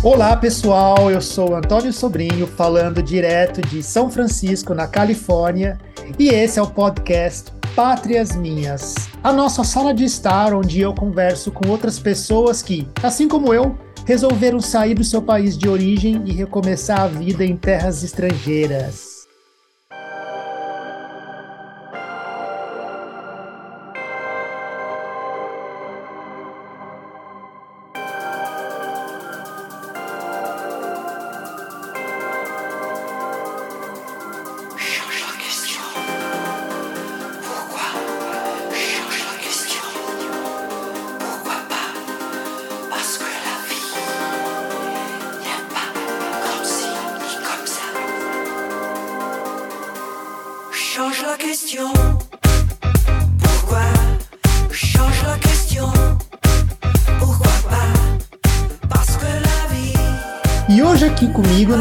Olá pessoal, eu sou Antônio Sobrinho, falando direto de São Francisco, na Califórnia, e esse é o podcast Pátrias Minhas, a nossa sala de estar onde eu converso com outras pessoas que, assim como eu, resolveram sair do seu país de origem e recomeçar a vida em terras estrangeiras.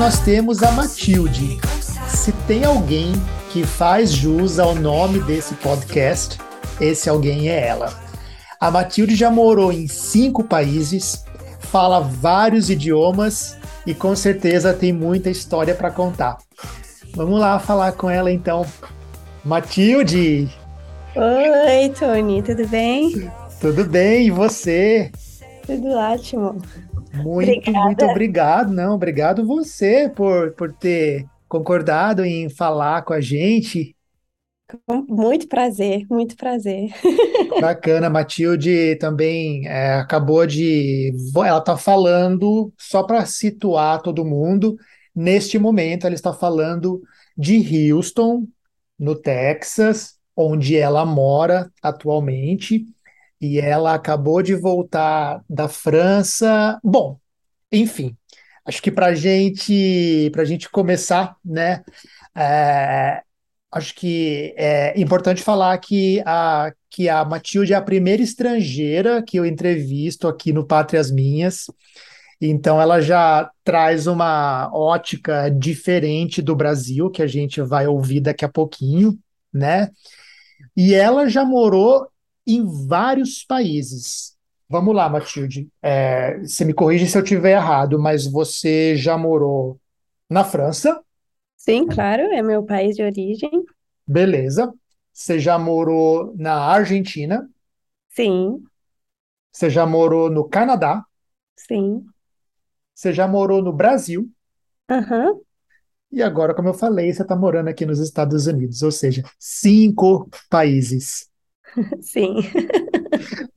Nós temos a Matilde. Se tem alguém que faz jus ao nome desse podcast, esse alguém é ela. A Matilde já morou em cinco países, fala vários idiomas e com certeza tem muita história para contar. Vamos lá falar com ela então. Matilde! Oi, Tony, tudo bem? Tudo bem, e você? Tudo ótimo. Muito, Obrigada. muito obrigado. Não, obrigado você por, por ter concordado em falar com a gente. Muito prazer, muito prazer. Bacana, Matilde também é, acabou de. Ela está falando, só para situar todo mundo, neste momento ela está falando de Houston, no Texas, onde ela mora atualmente e ela acabou de voltar da França. Bom, enfim, acho que para gente, a gente começar, né? É, acho que é importante falar que a, que a Matilde é a primeira estrangeira que eu entrevisto aqui no Pátrias Minhas. Então, ela já traz uma ótica diferente do Brasil, que a gente vai ouvir daqui a pouquinho, né? E ela já morou em vários países. Vamos lá, Matilde. É, você me corrige se eu estiver errado, mas você já morou na França? Sim, claro, é meu país de origem. Beleza. Você já morou na Argentina? Sim. Você já morou no Canadá? Sim. Você já morou no Brasil? Aham. Uhum. E agora, como eu falei, você está morando aqui nos Estados Unidos, ou seja, cinco países. Sim.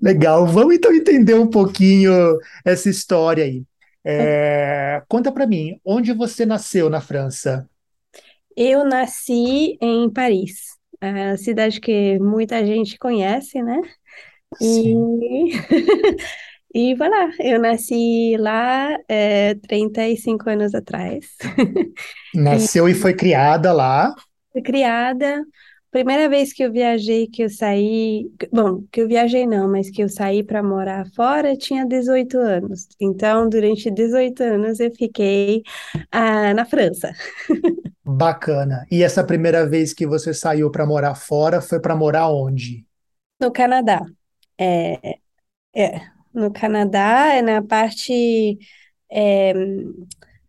Legal. Vamos então entender um pouquinho essa história aí. É, conta para mim, onde você nasceu na França? Eu nasci em Paris, a cidade que muita gente conhece, né? Sim. E, e voilà, eu nasci lá é, 35 anos atrás. Nasceu e, e foi criada lá? Fui criada, Primeira vez que eu viajei, que eu saí, bom, que eu viajei não, mas que eu saí para morar fora, tinha 18 anos. Então, durante 18 anos eu fiquei ah, na França. Bacana. E essa primeira vez que você saiu para morar fora, foi para morar onde? No Canadá. É, é, no Canadá, é na parte é,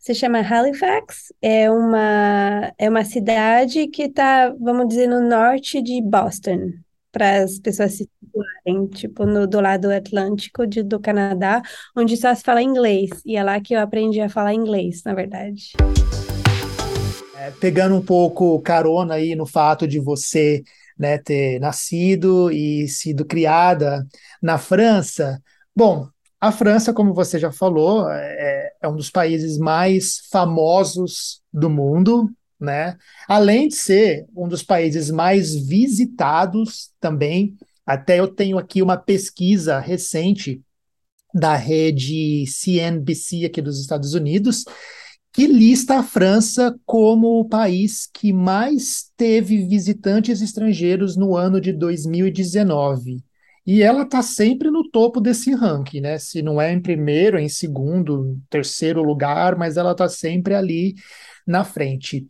se chama Halifax, é uma, é uma cidade que está, vamos dizer, no norte de Boston, para as pessoas se situarem, tipo, no, do lado atlântico de, do Canadá, onde só se fala inglês, e é lá que eu aprendi a falar inglês, na verdade. É, pegando um pouco carona aí no fato de você né, ter nascido e sido criada na França, bom, a França, como você já falou, é, é um dos países mais famosos do mundo, né? Além de ser um dos países mais visitados também. Até eu tenho aqui uma pesquisa recente da rede CNBC aqui dos Estados Unidos, que lista a França como o país que mais teve visitantes estrangeiros no ano de 2019. E ela está sempre no topo desse ranking, né? Se não é em primeiro, é em segundo, terceiro lugar, mas ela está sempre ali na frente.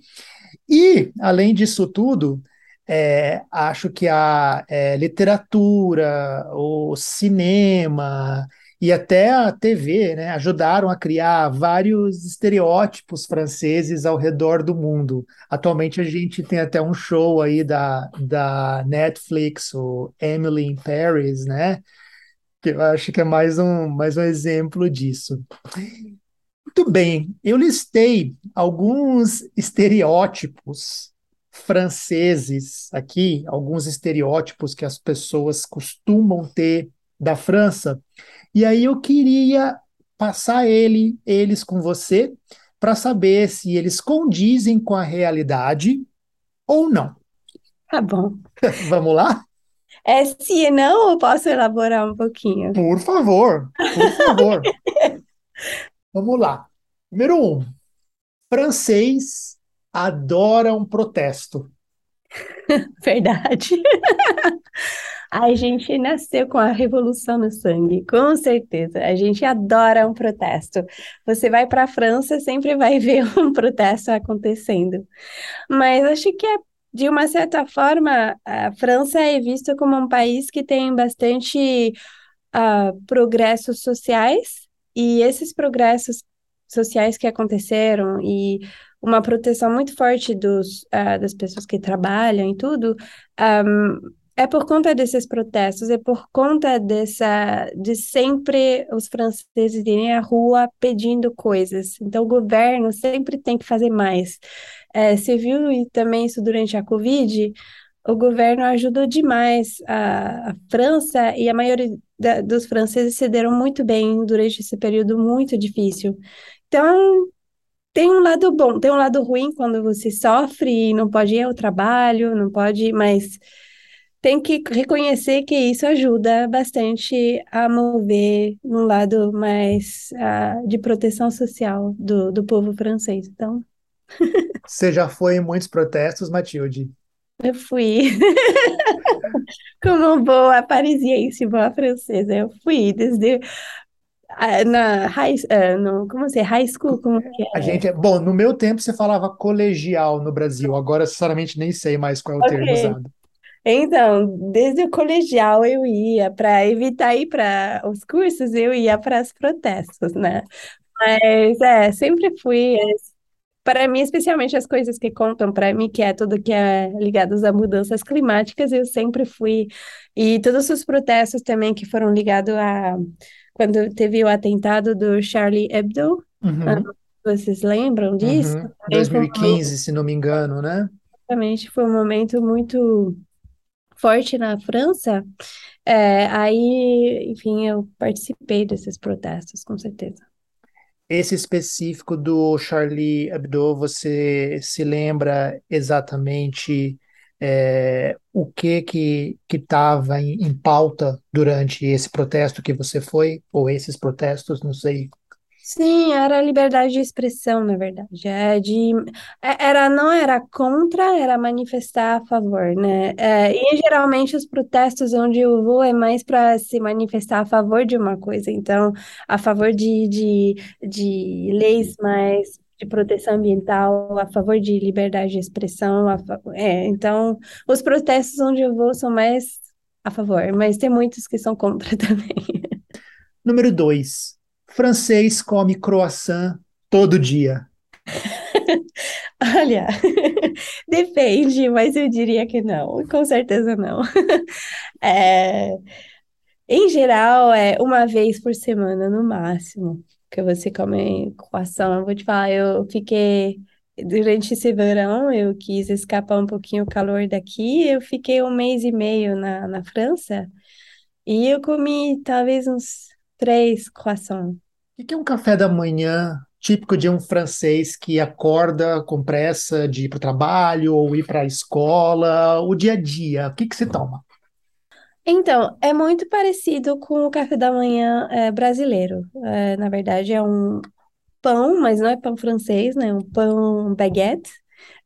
E, além disso tudo, é, acho que a é, literatura, o cinema e até a TV, né, ajudaram a criar vários estereótipos franceses ao redor do mundo. Atualmente a gente tem até um show aí da, da Netflix, o Emily in Paris, né? Que eu acho que é mais um, mais um exemplo disso. Muito bem, eu listei alguns estereótipos franceses aqui, alguns estereótipos que as pessoas costumam ter da França. E aí eu queria passar ele, eles com você para saber se eles condizem com a realidade ou não. Tá bom. Vamos lá? É, se não, eu posso elaborar um pouquinho. Por favor, por favor. Vamos lá. Número um. Francês adora um protesto. Verdade. A gente nasceu com a revolução no sangue, com certeza. A gente adora um protesto. Você vai para a França, sempre vai ver um protesto acontecendo. Mas acho que é, de uma certa forma, a França é vista como um país que tem bastante uh, progressos sociais, e esses progressos sociais que aconteceram e uma proteção muito forte dos, uh, das pessoas que trabalham e tudo, um, é por conta desses protestos, é por conta dessa de sempre os franceses irem à rua pedindo coisas. Então o governo sempre tem que fazer mais. É, você viu e também isso durante a Covid, o governo ajudou demais a, a França e a maioria da, dos franceses se deram muito bem durante esse período muito difícil. Então tem um lado bom, tem um lado ruim quando você sofre e não pode ir ao trabalho, não pode, mas tem que reconhecer que isso ajuda bastante a mover um lado mais uh, de proteção social do, do povo francês. Então. Você já foi em muitos protestos, Matilde? Eu fui. Como boa parisiense, boa francesa, eu fui desde uh, na high, uh, no, como assim, high school, como que é? A gente, é, bom, no meu tempo você falava colegial no Brasil, agora sinceramente nem sei mais qual é o okay. termo usado. Então, desde o colegial eu ia para evitar ir para os cursos, eu ia para os protestos, né? Mas é, sempre fui. Para mim, especialmente as coisas que contam para mim, que é tudo que é ligado às mudanças climáticas, eu sempre fui. E todos os protestos também que foram ligados a quando teve o atentado do Charlie Hebdo. Uhum. Ah, vocês lembram disso? Uhum. 2015, se não me engano, né? Exatamente, foi um momento muito forte na França, é, aí, enfim, eu participei desses protestos, com certeza. Esse específico do Charlie Hebdo, você se lembra exatamente é, o que que estava em, em pauta durante esse protesto que você foi, ou esses protestos, não sei Sim, era liberdade de expressão, na verdade. É de, é, era, não era contra, era manifestar a favor, né? É, e geralmente os protestos onde eu vou é mais para se manifestar a favor de uma coisa. Então, a favor de, de, de leis mais de proteção ambiental, a favor de liberdade de expressão. É, então, os protestos onde eu vou são mais a favor, mas tem muitos que são contra também. Número dois francês come croissant todo dia? Olha, depende, mas eu diria que não, com certeza não. É, em geral, é uma vez por semana no máximo que você come croissant. Eu vou te falar, eu fiquei durante esse verão, eu quis escapar um pouquinho o calor daqui. Eu fiquei um mês e meio na, na França e eu comi talvez uns três croissants. O que é um café da manhã típico de um francês que acorda com pressa de ir para o trabalho ou ir para a escola, o dia a dia? O que, que você toma? Então, é muito parecido com o café da manhã é, brasileiro. É, na verdade, é um pão, mas não é pão francês, né? Um pão baguette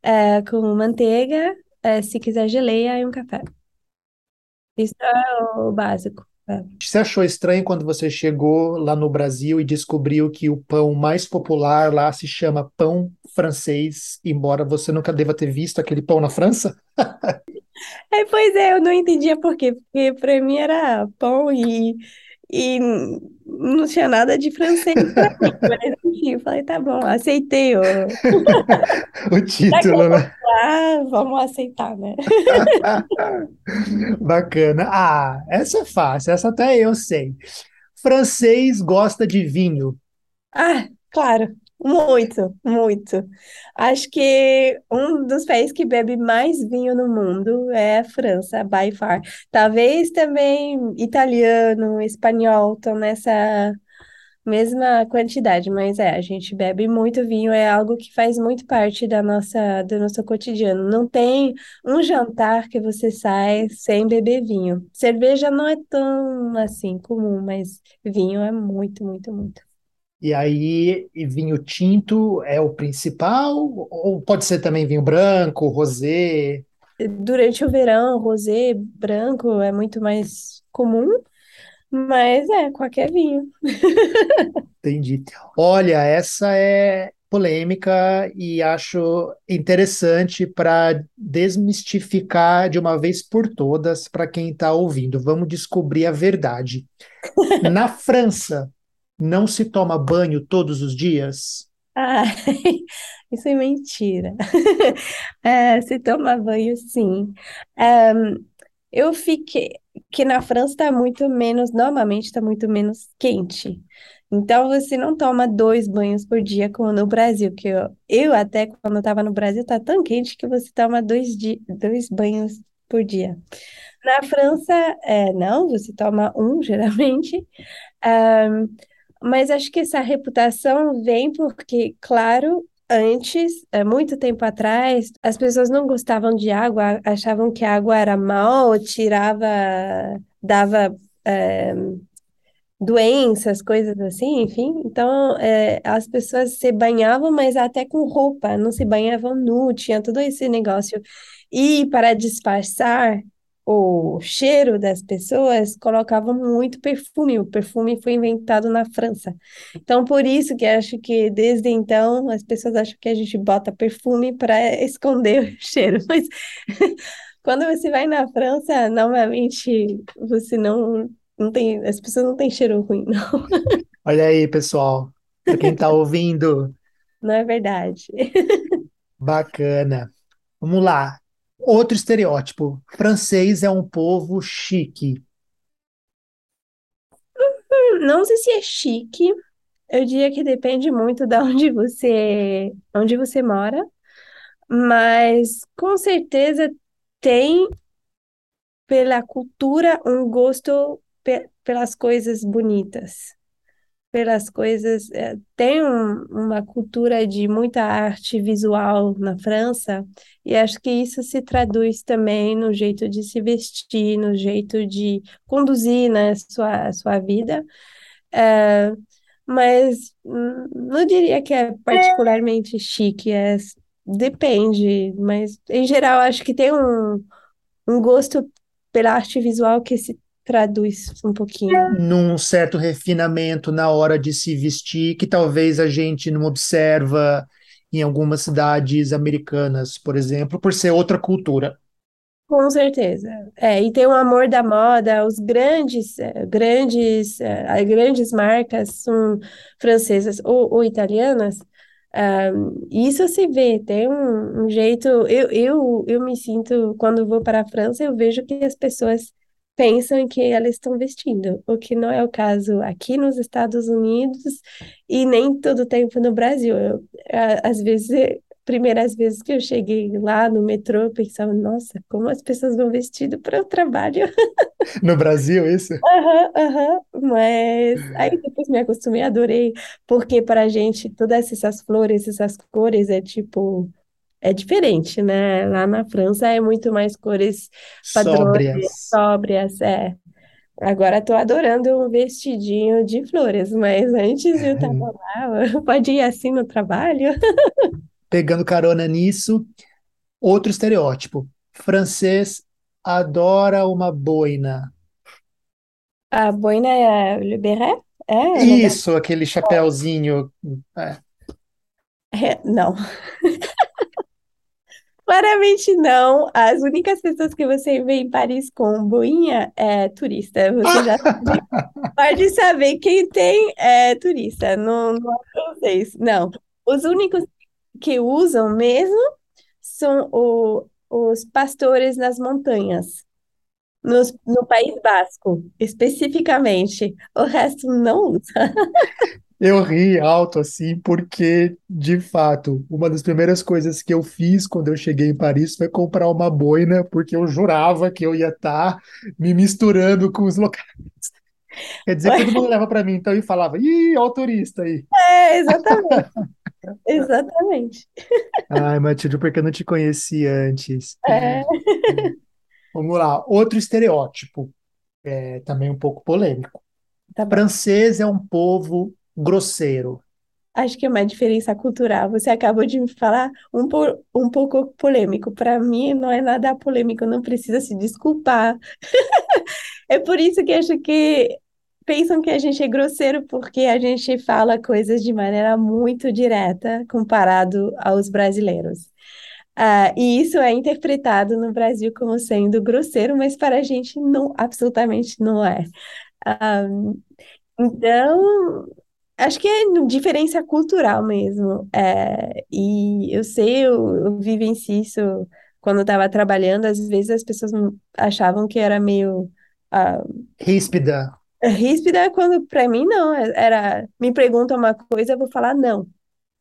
é, com manteiga, é, se quiser geleia e um café. Isso é o básico. É. Você achou estranho quando você chegou lá no Brasil e descobriu que o pão mais popular lá se chama pão francês, embora você nunca deva ter visto aquele pão na França? É, pois é, eu não entendia por quê, porque para mim era pão e, E não tinha nada de francês pra mim, mas enfim, eu falei, tá bom, aceitei. o O título, né? lá, vamos aceitar, né? Bacana. Ah, essa é fácil, essa até eu sei. Francês gosta de vinho. Ah, claro, muito, muito. Acho que um dos países que bebe mais vinho no mundo é a França, by far. Talvez também italiano, espanhol estão nessa mesma quantidade, mas é, a gente bebe muito vinho, é algo que faz muito parte da nossa, do nosso cotidiano. Não tem um jantar que você sai sem beber vinho. Cerveja não é tão assim comum, mas vinho é muito, muito, muito. E aí, e vinho tinto é o principal? Ou pode ser também vinho branco, rosé? Durante o verão, rosé branco é muito mais comum, mas é qualquer vinho. Entendi. Olha, essa é polêmica e acho interessante para desmistificar de uma vez por todas para quem está ouvindo. Vamos descobrir a verdade. Na França, não se toma banho todos os dias? Ah, isso é mentira. É, se toma banho, sim. Eu fiquei que na França está muito menos, normalmente está muito menos quente. Então você não toma dois banhos por dia como no Brasil, que eu, eu até quando estava no Brasil tá tão quente que você toma dois, di dois banhos por dia. Na França, é, não, você toma um geralmente. Ahm, mas acho que essa reputação vem porque, claro, antes, é, muito tempo atrás, as pessoas não gostavam de água, achavam que a água era mal, tirava, dava, é, doenças, coisas assim, enfim. Então, é, as pessoas se banhavam, mas até com roupa, não se banhavam nu, tinha todo esse negócio. E para disfarçar o cheiro das pessoas, colocavam muito perfume. O perfume foi inventado na França. Então, por isso que acho que desde então as pessoas acham que a gente bota perfume para esconder o cheiro. Mas quando você vai na França, normalmente você não não tem, as pessoas não têm cheiro ruim, não. Olha aí, pessoal. Para quem está ouvindo, Não é verdade. bacana. Vamos lá. Outro estereótipo. Francês é um povo chique. Não sei se é chique. Eu diria que depende muito de onde você, onde você mora, mas com certeza tem pela cultura um gosto pe- pelas coisas bonitas. Pelas coisas. eh, Tem um- uma cultura de muita arte visual na França, e acho que isso se traduz também no jeito de se vestir, no jeito de conduzir, né, sua, sua vida. Eh, mas hum, não diria que é particularmente chique, é, depende, mas em geral acho que tem um, um gosto pela arte visual que se traduz um pouquinho. num certo refinamento na hora de se vestir, que talvez a gente não observa em algumas cidades americanas, por exemplo, por ser outra cultura. Com certeza. É, e tem o amor da moda, os grandes, eh, grandes, as grandes marcas são francesas ou, ou italianas. Ah, isso se vê, tem um, um jeito. Eu, eu, eu me sinto, quando vou para a França, eu vejo que as pessoas pensam que elas estão vestindo, o que não é o caso aqui nos Estados Unidos e nem todo tempo no Brasil. Eu, às vezes primeiras vezes que eu cheguei lá no metrô, eu pensava, nossa, como as pessoas vão vestido para o trabalho. No Brasil, isso? Aham, aham. Mas aí depois me acostumei, adorei, porque para a gente todas essas flores, essas cores é tipo, é diferente, né? Lá na França é muito mais cores padrões, Sóbrias. sóbrias, é. Agora estou adorando um vestidinho de flores, mas antes eu tava lá, pode ir assim no trabalho? Pegando carona nisso, outro estereótipo. Francês adora uma boina. A boina é le béret? É, é. Isso, aquele chapéuzinho. é, É, não, Claramente não. As únicas pessoas que você vê em Paris com boinha é turista. Você já pode saber quem tem é turista. Não, não é. Não. Os únicos que usam mesmo são o, os pastores nas montanhas. No, no País Basco, especificamente. O resto não usa. Eu ri alto assim, porque, de fato, uma das primeiras coisas que eu fiz quando eu cheguei em Paris foi comprar uma boina, porque eu jurava que eu ia estar me misturando com os locais. Quer dizer, todo mundo leva para mim, então, e falava, ih, ó o turista aí. É, exatamente. Exatamente. Ai, Matilde, porque eu não te conheci antes. É. Vamos lá, outro estereótipo, é, também um pouco polêmico. Tá. Francês é um povo grosseiro. Acho que é uma diferença cultural. Você acabou de me falar um, um pouco polêmico. Para mim, não é nada polêmico, não precisa se desculpar. é por isso que acho que pensam que a gente é grosseiro, porque a gente fala coisas de maneira muito direta comparado aos brasileiros. Uh, e isso é interpretado no Brasil como sendo grosseiro, mas para a gente não, absolutamente não é. Uh, então, Acho que é diferença cultural mesmo. É, e eu sei, eu, eu isso quando eu estava trabalhando, às vezes as pessoas achavam que era meio ah, Ríspida. ríspida, quando para mim não, era, me pergunta uma coisa, eu vou falar não.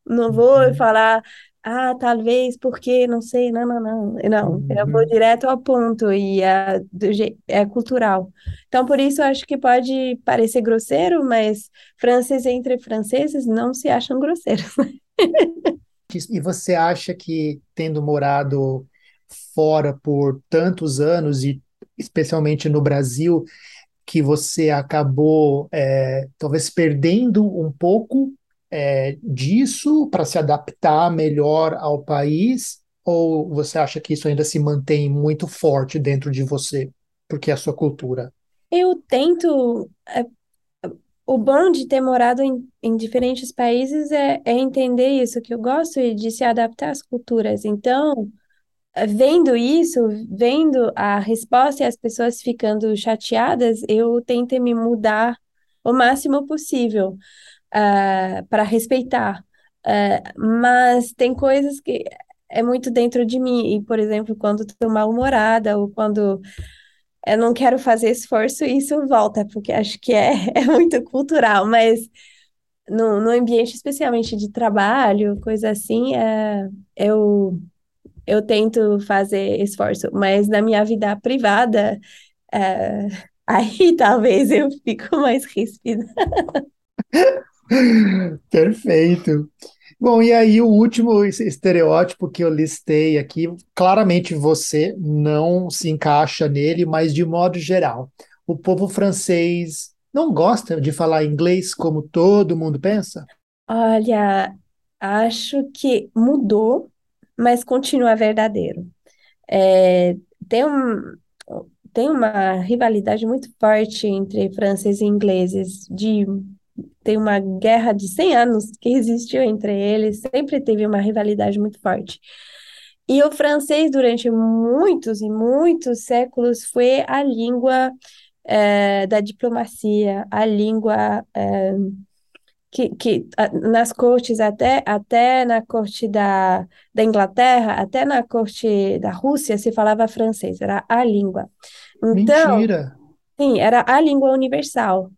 Não vou Uhum, falar, ah, talvez, porque, não sei, não, não, não. Não, eu vou uhum. direto ao ponto e é, do je- é cultural. Então, por isso, eu acho que pode parecer grosseiro, mas franceses entre franceses não se acham grosseiros. E você acha que, tendo morado fora por tantos anos, e especialmente no Brasil, que você acabou é, talvez perdendo um pouco é, disso para se adaptar melhor ao país? Ou você acha que isso ainda se mantém muito forte dentro de você, porque é a sua cultura? Eu tento. é, o bom de ter morado em, em diferentes países é, é entender isso, que eu gosto de se adaptar às culturas. Então. Vendo isso, vendo a resposta e as pessoas ficando chateadas, eu tento me mudar o máximo possível para respeitar. Ah, mas tem coisas que é muito dentro de mim. E, por exemplo, quando estou mal-humorada ou quando eu não quero fazer esforço, isso volta, porque acho que é, é muito cultural. Mas no, no ambiente, especialmente de trabalho, coisa assim, é, eu eu tento fazer esforço, mas na minha vida privada, é, aí talvez eu fico mais ríspida. Perfeito. Bom, e aí o último estereótipo que eu listei aqui, claramente você não se encaixa nele, mas de modo geral, o povo francês não gosta de falar inglês como todo mundo pensa? Olha, acho que mudou, mas continua verdadeiro. É, tem um, tem uma rivalidade muito forte entre franceses e ingleses, de, tem uma guerra de 100 anos que existiu entre eles, sempre teve uma rivalidade muito forte. E o francês, durante muitos e muitos séculos, foi a língua eh, da diplomacia, a língua eh, que, que a- nas cortes, até, até na corte da, da Inglaterra, até na corte da Rússia, se falava francês, era a língua. Então, Mentira. sim, era a língua universal.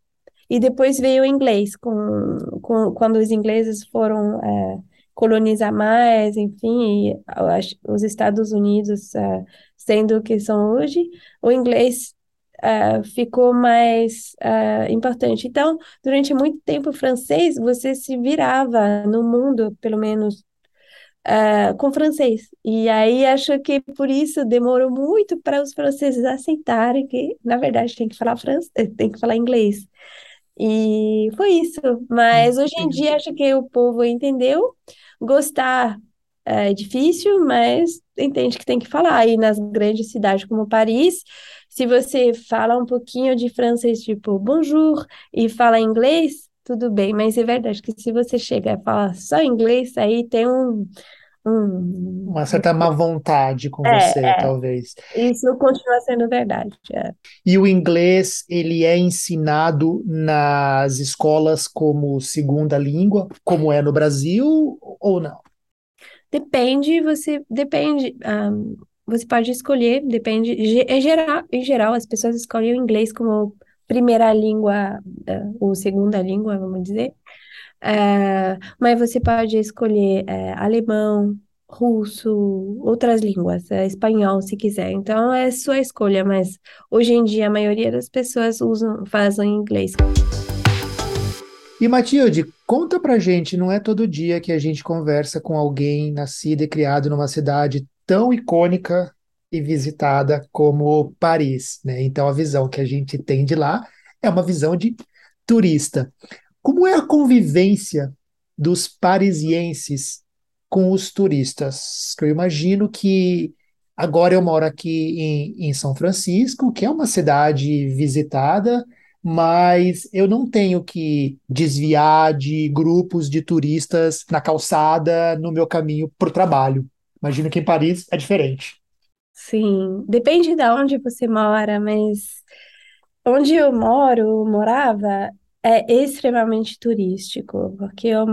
E depois veio o inglês, com, com, quando os ingleses foram é, colonizar mais, enfim, e os Estados Unidos é, sendo o que são hoje, o inglês é, ficou mais é, importante. Então, durante muito tempo, francês, você se virava no mundo, pelo menos, é, com francês. E aí, acho que por isso demorou muito para os franceses aceitarem que, na verdade, tem que falar francês, tem que falar inglês. E foi isso. Mas hoje em dia acho que o povo entendeu. Gostar é difícil, mas entende que tem que falar. E nas grandes cidades como Paris, se você fala um pouquinho de francês, tipo bonjour, e fala inglês, tudo bem. Mas é verdade que se você chega e fala só inglês, aí tem um, um, Uma certa má vontade com é, você, é, talvez. isso continua sendo verdade. é. E o inglês, ele é ensinado nas escolas como segunda língua, como é no Brasil, ou não? Depende, você depende, ah, você pode escolher, depende, em geral, em geral as pessoas escolhem o inglês como primeira língua, ou segunda língua, vamos dizer. Ah, mas você pode escolher eh, alemão, russo, outras línguas, eh, espanhol, se quiser. Então é sua escolha, mas hoje em dia a maioria das pessoas usam, fazem inglês. E Matilde, conta pra gente, não é todo dia que a gente conversa com alguém nascido e criado numa cidade tão icônica e visitada como Paris, né? Então a visão que a gente tem de lá é uma visão de turista. Como é a convivência dos parisienses com os turistas? Eu imagino que agora eu moro aqui em, em São Francisco, que é uma cidade visitada, mas eu não tenho que desviar de grupos de turistas na calçada no meu caminho para o trabalho. Imagino que em Paris é diferente. Sim, depende de onde você mora, mas onde eu moro, morava, é extremamente turístico, porque eu,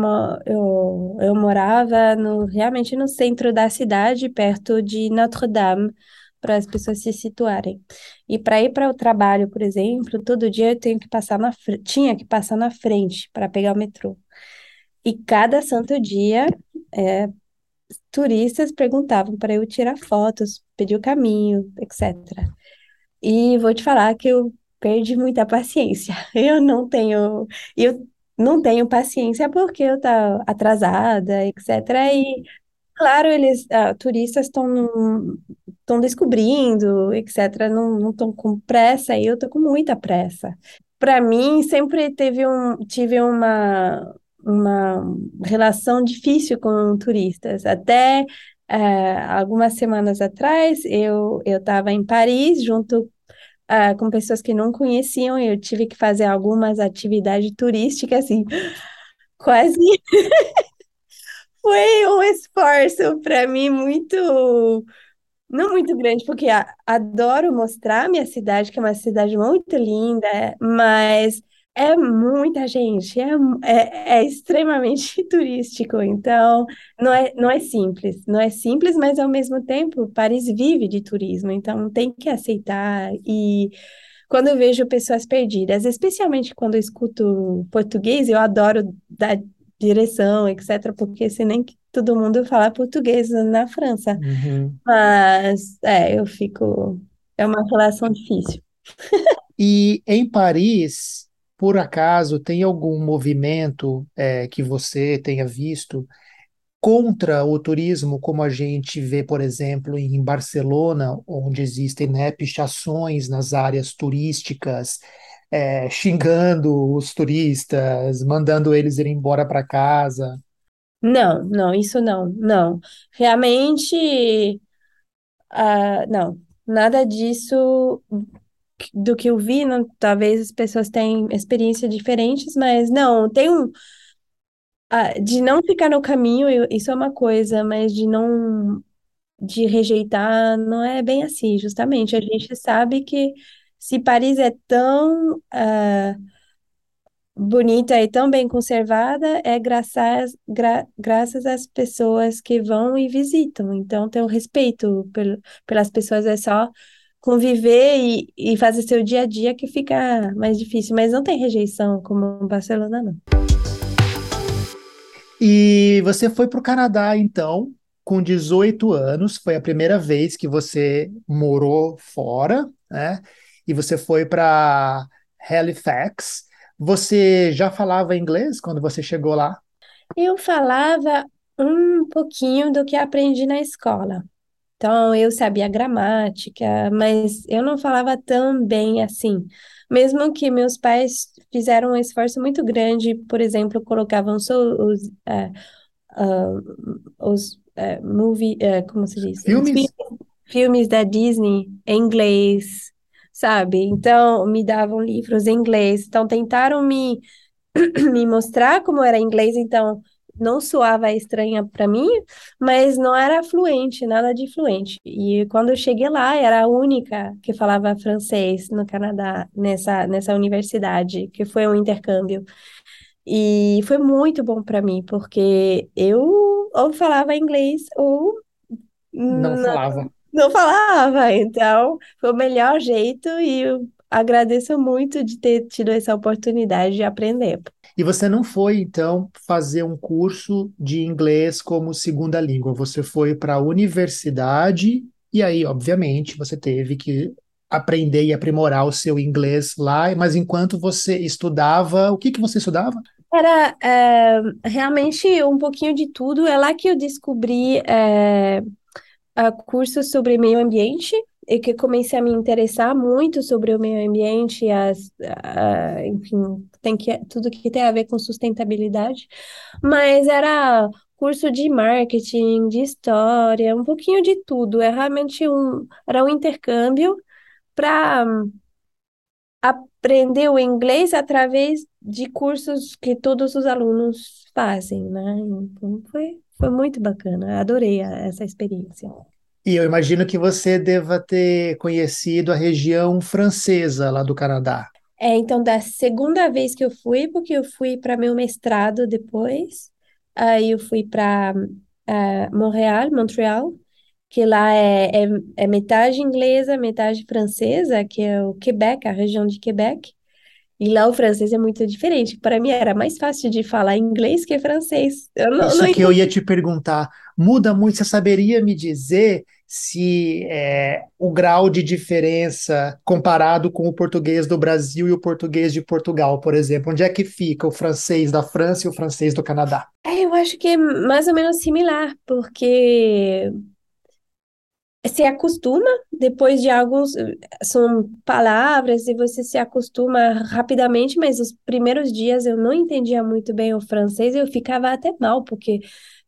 eu, eu morava no, realmente no centro da cidade, perto de Notre-Dame, para as pessoas se situarem. E para ir para o trabalho, por exemplo, todo dia eu tenho que passar na, tinha que passar na frente para pegar o metrô. E cada santo dia, é, turistas perguntavam para eu tirar fotos, pedir o caminho, etc. E vou te falar que eu perdi muita paciência. Eu não tenho, eu não tenho paciência porque eu tá atrasada, etc. E claro, eles, ah, turistas estão estão descobrindo, etc. Não não estão com pressa e eu tô com muita pressa. Para mim, sempre teve um, tive uma uma relação difícil com turistas. Até eh, algumas semanas atrás, eu eu estava em Paris junto ah, com pessoas que não conheciam, e eu tive que fazer algumas atividades turísticas, assim, quase foi um esforço para mim muito, não muito grande, porque adoro mostrar minha cidade, que é uma cidade muito linda, mas é muita gente, é, é, é extremamente turístico, então não é, não é simples, não é simples, mas ao mesmo tempo Paris vive de turismo, então tem que aceitar e quando eu vejo pessoas perdidas, especialmente quando eu escuto português, eu adoro dar direção, etc., porque se nem que todo mundo fala português na França. Uhum. Mas, é, eu fico. É uma relação difícil. E em Paris, por acaso, tem algum movimento é, que você tenha visto contra o turismo, como a gente vê, por exemplo, em Barcelona, onde existem, né, pichações nas áreas turísticas, é, xingando os turistas, mandando eles irem embora para casa? Não, não, isso não, não. Realmente, ah, não. Nada disso do que eu vi, talvez as pessoas tenham experiências diferentes, mas não, tem um. de não ficar no caminho, eu- isso é uma coisa, mas de não. de rejeitar, não é bem assim, justamente. A gente sabe que se Paris é tão ah, bonita e tão bem conservada, é graças, gra- graças às pessoas que vão e visitam. Então, ter o respeito pelo, pelas pessoas é só conviver e, e fazer seu dia a dia que fica mais difícil, mas não tem rejeição como em Barcelona, não. E você foi para o Canadá, então, com 18 anos, foi a primeira vez que você morou fora, né? E você foi para Halifax. Você já falava inglês quando você chegou lá? Eu falava um pouquinho do que aprendi na escola. Então, eu sabia gramática, mas eu não falava tão bem assim. Mesmo que meus pais fizeram um esforço muito grande, por exemplo, colocavam só os, eh, ah, os eh, movie, eh, como se diz? Filmes? filmes da Disney em inglês, sabe? Então, me davam livros em inglês. Então, tentaram me, me mostrar como era inglês. Então, não soava estranha para mim, mas não era fluente, nada de fluente. E quando eu cheguei lá, era a única que falava francês no Canadá, nessa, nessa universidade, que foi um intercâmbio. E foi muito bom para mim, porque eu ou falava inglês ou Não falava. não falava. Então, foi o melhor jeito e eu agradeço muito de ter tido essa oportunidade de aprender. E você não foi, então, fazer um curso de inglês como segunda língua. Você foi para a universidade e aí, obviamente, você teve que aprender e aprimorar o seu inglês lá. Mas enquanto você estudava, o que que você estudava? Era é, realmente um pouquinho de tudo. É lá que eu descobri é, cursos sobre meio ambiente e que comecei a me interessar muito sobre o meio ambiente, as, a- enfim, tem que, tudo que tem a ver com sustentabilidade. Mas era curso de marketing, de história, um pouquinho de tudo. É realmente um, era um intercâmbio para aprender o inglês através de cursos que todos os alunos fazem, né? Então foi, foi muito bacana, adorei essa experiência. E eu imagino que você deva ter conhecido a região francesa lá do Canadá. É, então, da segunda vez que eu fui, porque eu fui para meu mestrado depois, aí eu fui para Montreal, Montreal, que lá é, é, é metade inglesa, metade francesa, que é o Quebec, a região de Quebec. E lá o francês é muito diferente. Para mim era mais fácil de falar inglês que francês. Eu não, Isso não que eu ia te perguntar, muda muito? Você saberia me dizer se é, o grau de diferença comparado com o português do Brasil e o português de Portugal, por exemplo, onde é que fica o francês da França e o francês do Canadá? É, eu acho que é mais ou menos similar, porque se acostuma, depois de alguns, são palavras e você se acostuma rapidamente, mas os primeiros dias eu não entendia muito bem o francês e eu ficava até mal, porque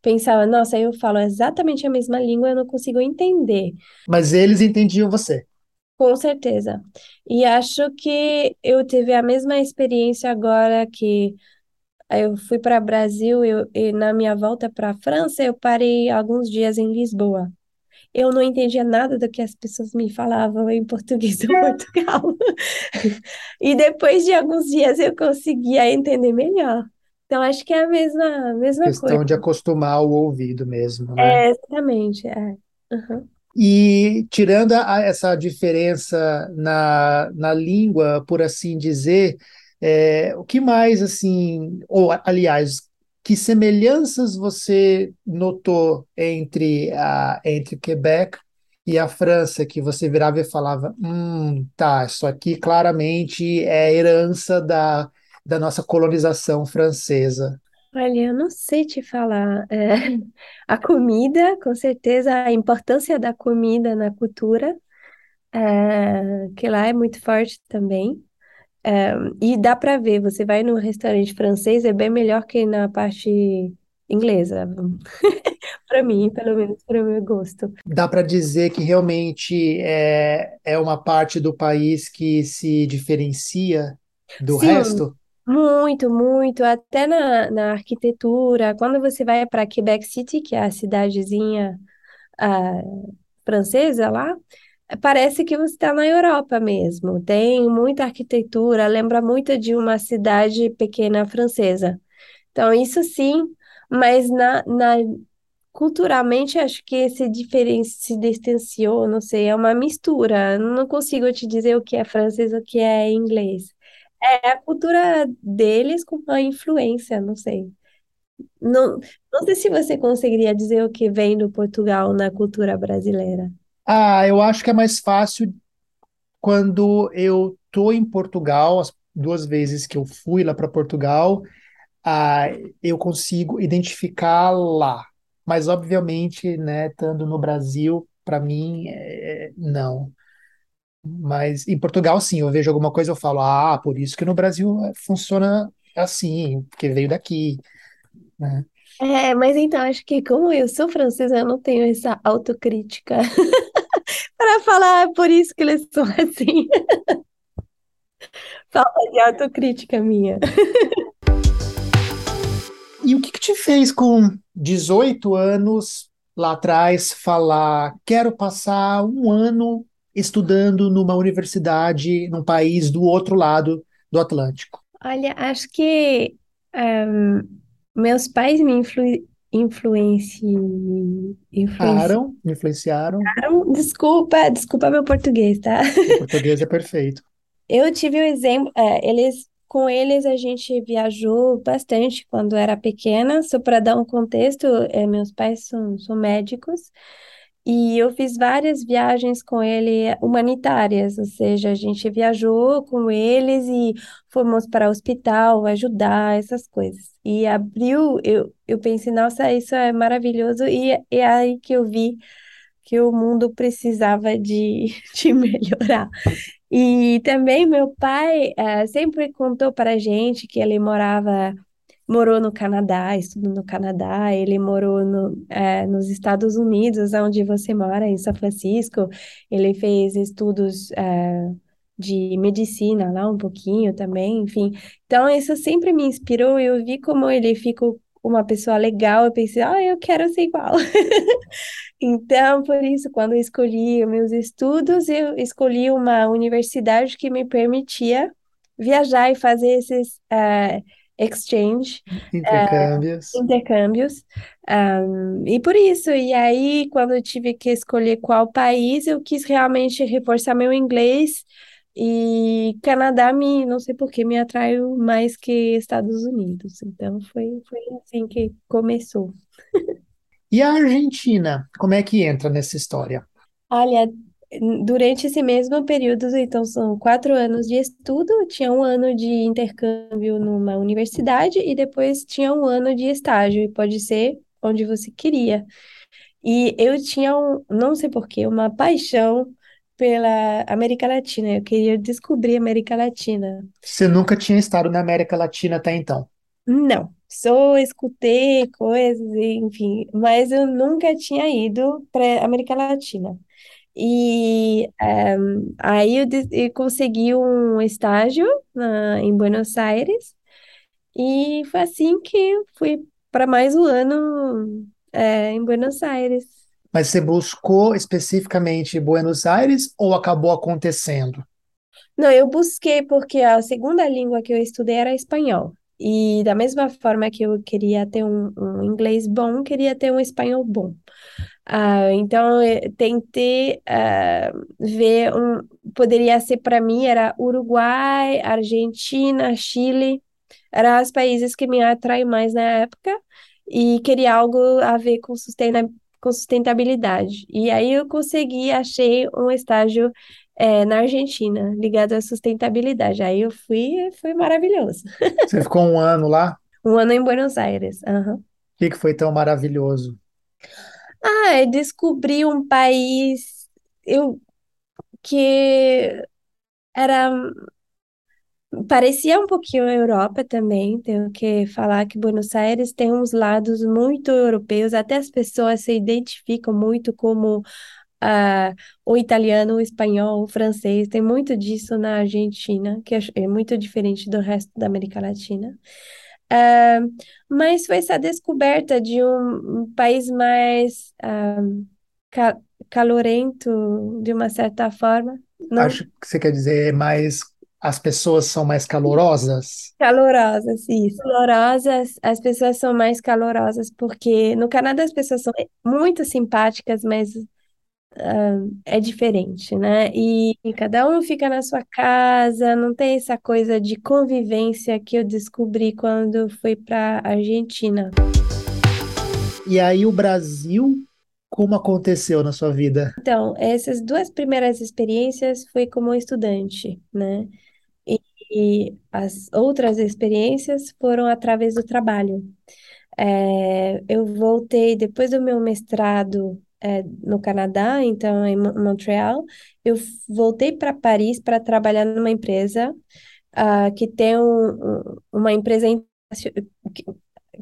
pensava, nossa, eu falo exatamente a mesma língua, eu não consigo entender. Mas eles entendiam você. Com certeza. E acho que eu tive a mesma experiência agora que eu fui para o Brasil eu, e na minha volta para a França, eu parei alguns dias em Lisboa. Eu não entendia nada do que as pessoas me falavam em português do Portugal. E depois de alguns dias eu conseguia entender melhor. Então, acho que é a mesma, a mesma coisa. Questão de acostumar o ouvido mesmo, né? É, exatamente. É. Uhum. E tirando a- essa diferença na, na língua, por assim dizer, é, o que mais, assim, ou aliás, que semelhanças você notou entre a, entre Quebec e a França, que você virava e falava, hum, tá, isso aqui claramente é herança da, da nossa colonização francesa. Olha, eu não sei te falar. É, a comida, com certeza, a importância da comida na cultura, é, que lá é muito forte também. É, e dá para ver, você vai num restaurante francês, é bem melhor que na parte inglesa. Para mim, pelo menos para o meu gosto. Dá para dizer que realmente é, é uma parte do país que se diferencia do Sim, resto? Muito, muito. Até na, na arquitetura, quando você vai para Quebec City, que é a cidadezinha ah, francesa lá, parece que você está na Europa mesmo. Tem muita arquitetura, lembra muito de uma cidade pequena francesa. Então, isso sim, mas na, na culturalmente acho que se diferen se distanciou, não sei, é uma mistura. Não consigo te dizer o que é francês, o que é inglês. É a cultura deles com uma influência, não sei. Não, não sei se você conseguiria dizer o que vem do Portugal na cultura brasileira. Ah, eu acho que é mais fácil quando eu tô em Portugal, as duas vezes que eu fui lá para Portugal, ah, eu consigo identificar lá. Mas, obviamente, né, estando no Brasil, para mim, é, não. Mas em Portugal, sim, eu vejo alguma coisa, eu falo, ah, por isso que no Brasil eh, funciona assim, porque veio daqui, né? É, mas então acho que como eu sou francesa, eu não tenho essa autocrítica para falar, é por isso que eles são assim. Falta de autocrítica minha. E o que, que te fez com 18 anos lá atrás falar: quero passar um ano estudando numa universidade num país do outro lado do Atlântico? Olha, acho que ehm, meus pais me influ, influenci, influenciaram. Influenciaram, influenciaram. Desculpa, desculpa meu português, tá? O português é perfeito. Eu tive um exemplo, é, eles, com eles a gente viajou bastante quando era pequena, só para dar um contexto, é, meus pais são, são médicos, e eu fiz várias viagens com ele humanitárias, ou seja, a gente viajou com eles e fomos para hospital ajudar, essas coisas. E abriu, eu, eu pensei, nossa, isso é maravilhoso, e é aí que eu vi que o mundo precisava de, de melhorar. E também meu pai uh, sempre contou para a gente que ele morava morou no Canadá, estudou no Canadá, ele morou no, é, nos Estados Unidos, onde você mora, em São Francisco, ele fez estudos é, de medicina lá um pouquinho também, enfim. Então, isso sempre me inspirou, eu vi como ele ficou uma pessoa legal, eu pensei, ah, eu quero ser igual. Então, por isso, quando eu escolhi meus estudos, eu escolhi uma universidade que me permitia viajar e fazer esses uh, exchange, Intercâmbios. uh, intercâmbios. Um, e por isso, e aí, quando eu tive que escolher qual país, eu quis realmente reforçar meu inglês. E Canadá me, não sei por que, me atraiu mais que Estados Unidos. Então foi, foi assim que começou. E a Argentina, como é que entra nessa história? Olha, durante esse mesmo período, então são quatro anos de estudo, tinha um ano de intercâmbio numa universidade e depois tinha um ano de estágio, e pode ser onde você queria. E eu tinha, um, não sei porquê, uma paixão pela América Latina, eu queria descobrir a América Latina. Você nunca tinha estado na América Latina até então? Não, só escutei coisas, enfim, mas eu nunca tinha ido para América Latina. E um, aí eu, eu, consegui um estágio na, em Buenos Aires e foi assim que eu fui para mais um ano é, em Buenos Aires. Mas você buscou especificamente Buenos Aires ou acabou acontecendo? Não, eu busquei porque a segunda língua que eu estudei era espanhol. E da mesma forma que eu queria ter um, um inglês bom, queria ter um espanhol bom. Uh, então, eu tentei uh, ver um. Poderia ser para mim, era Uruguai, Argentina, Chile, eram os países que me atraem mais na época, e queria algo a ver com, sustena, com sustentabilidade. E aí eu consegui, achei um estágio é, na Argentina, ligado à sustentabilidade. Aí eu fui, foi maravilhoso. Você ficou um ano lá? Um ano em Buenos Aires. Uhum. O que, que foi tão maravilhoso? Ah, eu descobri um país eu, que era parecia um pouquinho a Europa também. Tenho que falar que Buenos Aires tem uns lados muito europeus, até as pessoas se identificam muito como uh, o italiano, o espanhol, o francês, tem muito disso na Argentina, que é muito diferente do resto da América Latina. Uh, mas foi essa descoberta de um, um país mais uh, ca calorento, de uma certa forma. Não... Acho que você quer dizer mais as pessoas são mais calorosas? Calorosas, isso. Calorosas, as pessoas são mais calorosas, porque no Canadá as pessoas são muito simpáticas, mas uh, é diferente, né? E, e, cada um fica na sua casa, não tem essa coisa de convivência que eu descobri quando fui para Argentina. E aí o Brasil, como aconteceu na sua vida? Então, essas duas primeiras experiências foi como estudante, né? E, e as outras experiências foram através do trabalho. É, eu voltei depois do meu mestrado é, no Canadá, então em Montreal, eu voltei para Paris para trabalhar numa empresa uh, que tem um, uma empresa que,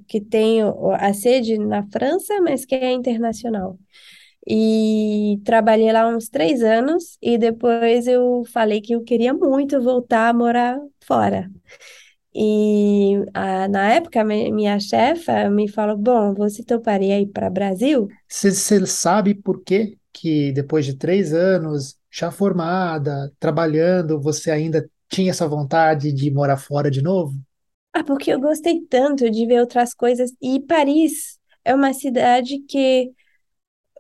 que tem a sede na França, mas que é internacional. E trabalhei lá uns três anos e depois eu falei que eu queria muito voltar a morar fora. E ah, na época, mi- minha chefa me falou: Bom, você toparia ir para o Brasil? Você sabe por quê que depois de três anos, já formada, trabalhando, você ainda tinha essa vontade de morar fora de novo? Ah, porque eu gostei tanto de ver outras coisas. E Paris é uma cidade que,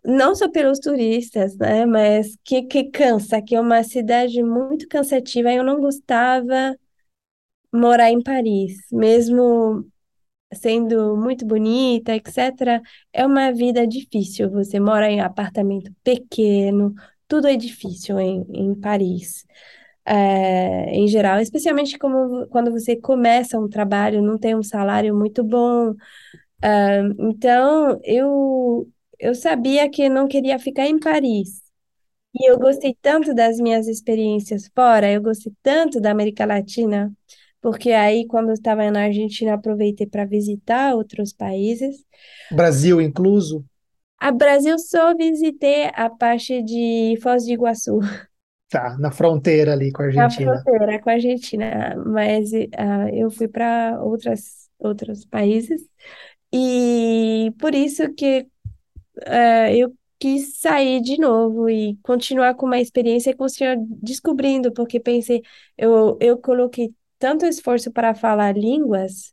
não só pelos turistas, né, mas que, que cansa, que é uma cidade muito cansativa. Eu não gostava morar em Paris, mesmo sendo muito bonita, etc. É uma vida difícil. Você mora em apartamento pequeno, tudo é difícil em, em Paris. É, em geral, especialmente como, quando você começa um trabalho, não tem um salário muito bom. É, então, eu, eu sabia que não queria ficar em Paris. E eu gostei tanto das minhas experiências fora, eu gostei tanto da América Latina, porque aí, quando eu estava na Argentina, aproveitei para visitar outros países. Brasil incluso? A Brasil só visitei a parte de Foz do Iguaçu, Tá, na fronteira ali com a na Argentina. fronteira com a Argentina, mas ah, eu fui para outras outros países e por isso que eh, eu quis sair de novo e continuar com uma experiência e continuar descobrindo, porque pensei, eu, eu coloquei tanto esforço para falar línguas,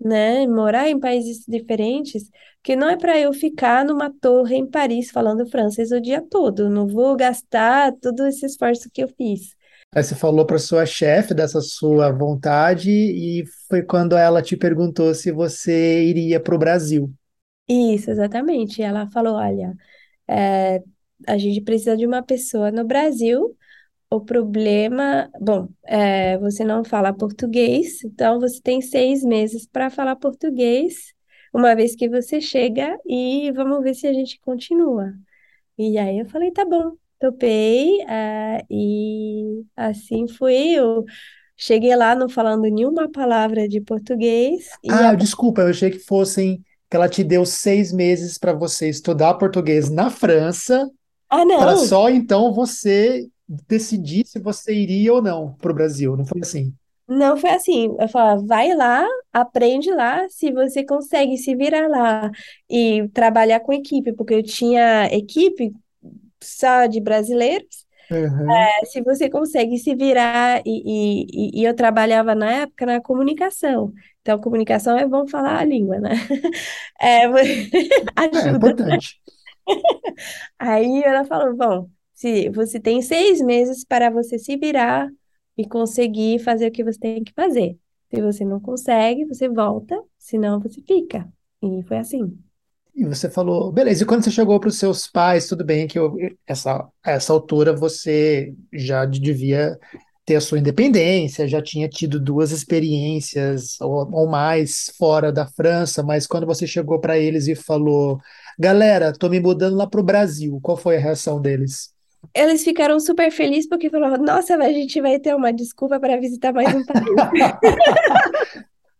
né, morar em países diferentes, que não é para eu ficar numa torre em Paris falando francês o dia todo, não vou gastar todo esse esforço que eu fiz. Aí você falou para sua chefe dessa sua vontade e foi quando ela te perguntou se você iria para o Brasil. Isso, exatamente. Ela falou, olha, é, a gente precisa de uma pessoa no Brasil O problema, bom, é, você não fala português, então você tem seis meses para falar português, uma vez que você chega, e vamos ver se a gente continua. E aí eu falei, tá bom, topei, é, e assim fui. Eu cheguei lá não falando nenhuma palavra de português, e a... Ah, desculpa, eu achei que fossem que ela te deu seis meses para você estudar português na França, ah, para não! só então você decidir se você iria ou não para o Brasil. Não foi assim? Não foi assim. Eu falava, vai lá, aprende lá, se você consegue se virar lá e trabalhar com equipe, porque eu tinha equipe só de brasileiros. Uhum. É, Se você consegue se virar, e, e, e eu trabalhava na época na comunicação. Então, comunicação é bom falar a língua, né? É, É ajuda. importante. Aí ela falou: bom, se você tem seis meses para você se virar e conseguir fazer o que você tem que fazer. Se você não consegue, você volta, senão você fica. E foi assim. E você falou, beleza, e quando você chegou para os seus pais, tudo bem que eu, essa, essa altura você já devia ter a sua independência, já tinha tido duas experiências ou, ou mais fora da França, mas quando você chegou para eles e falou, galera, tô me mudando lá para o Brasil, qual foi a reação deles? Eles ficaram super felizes porque falaram: nossa, a gente vai ter uma desculpa para visitar mais um país.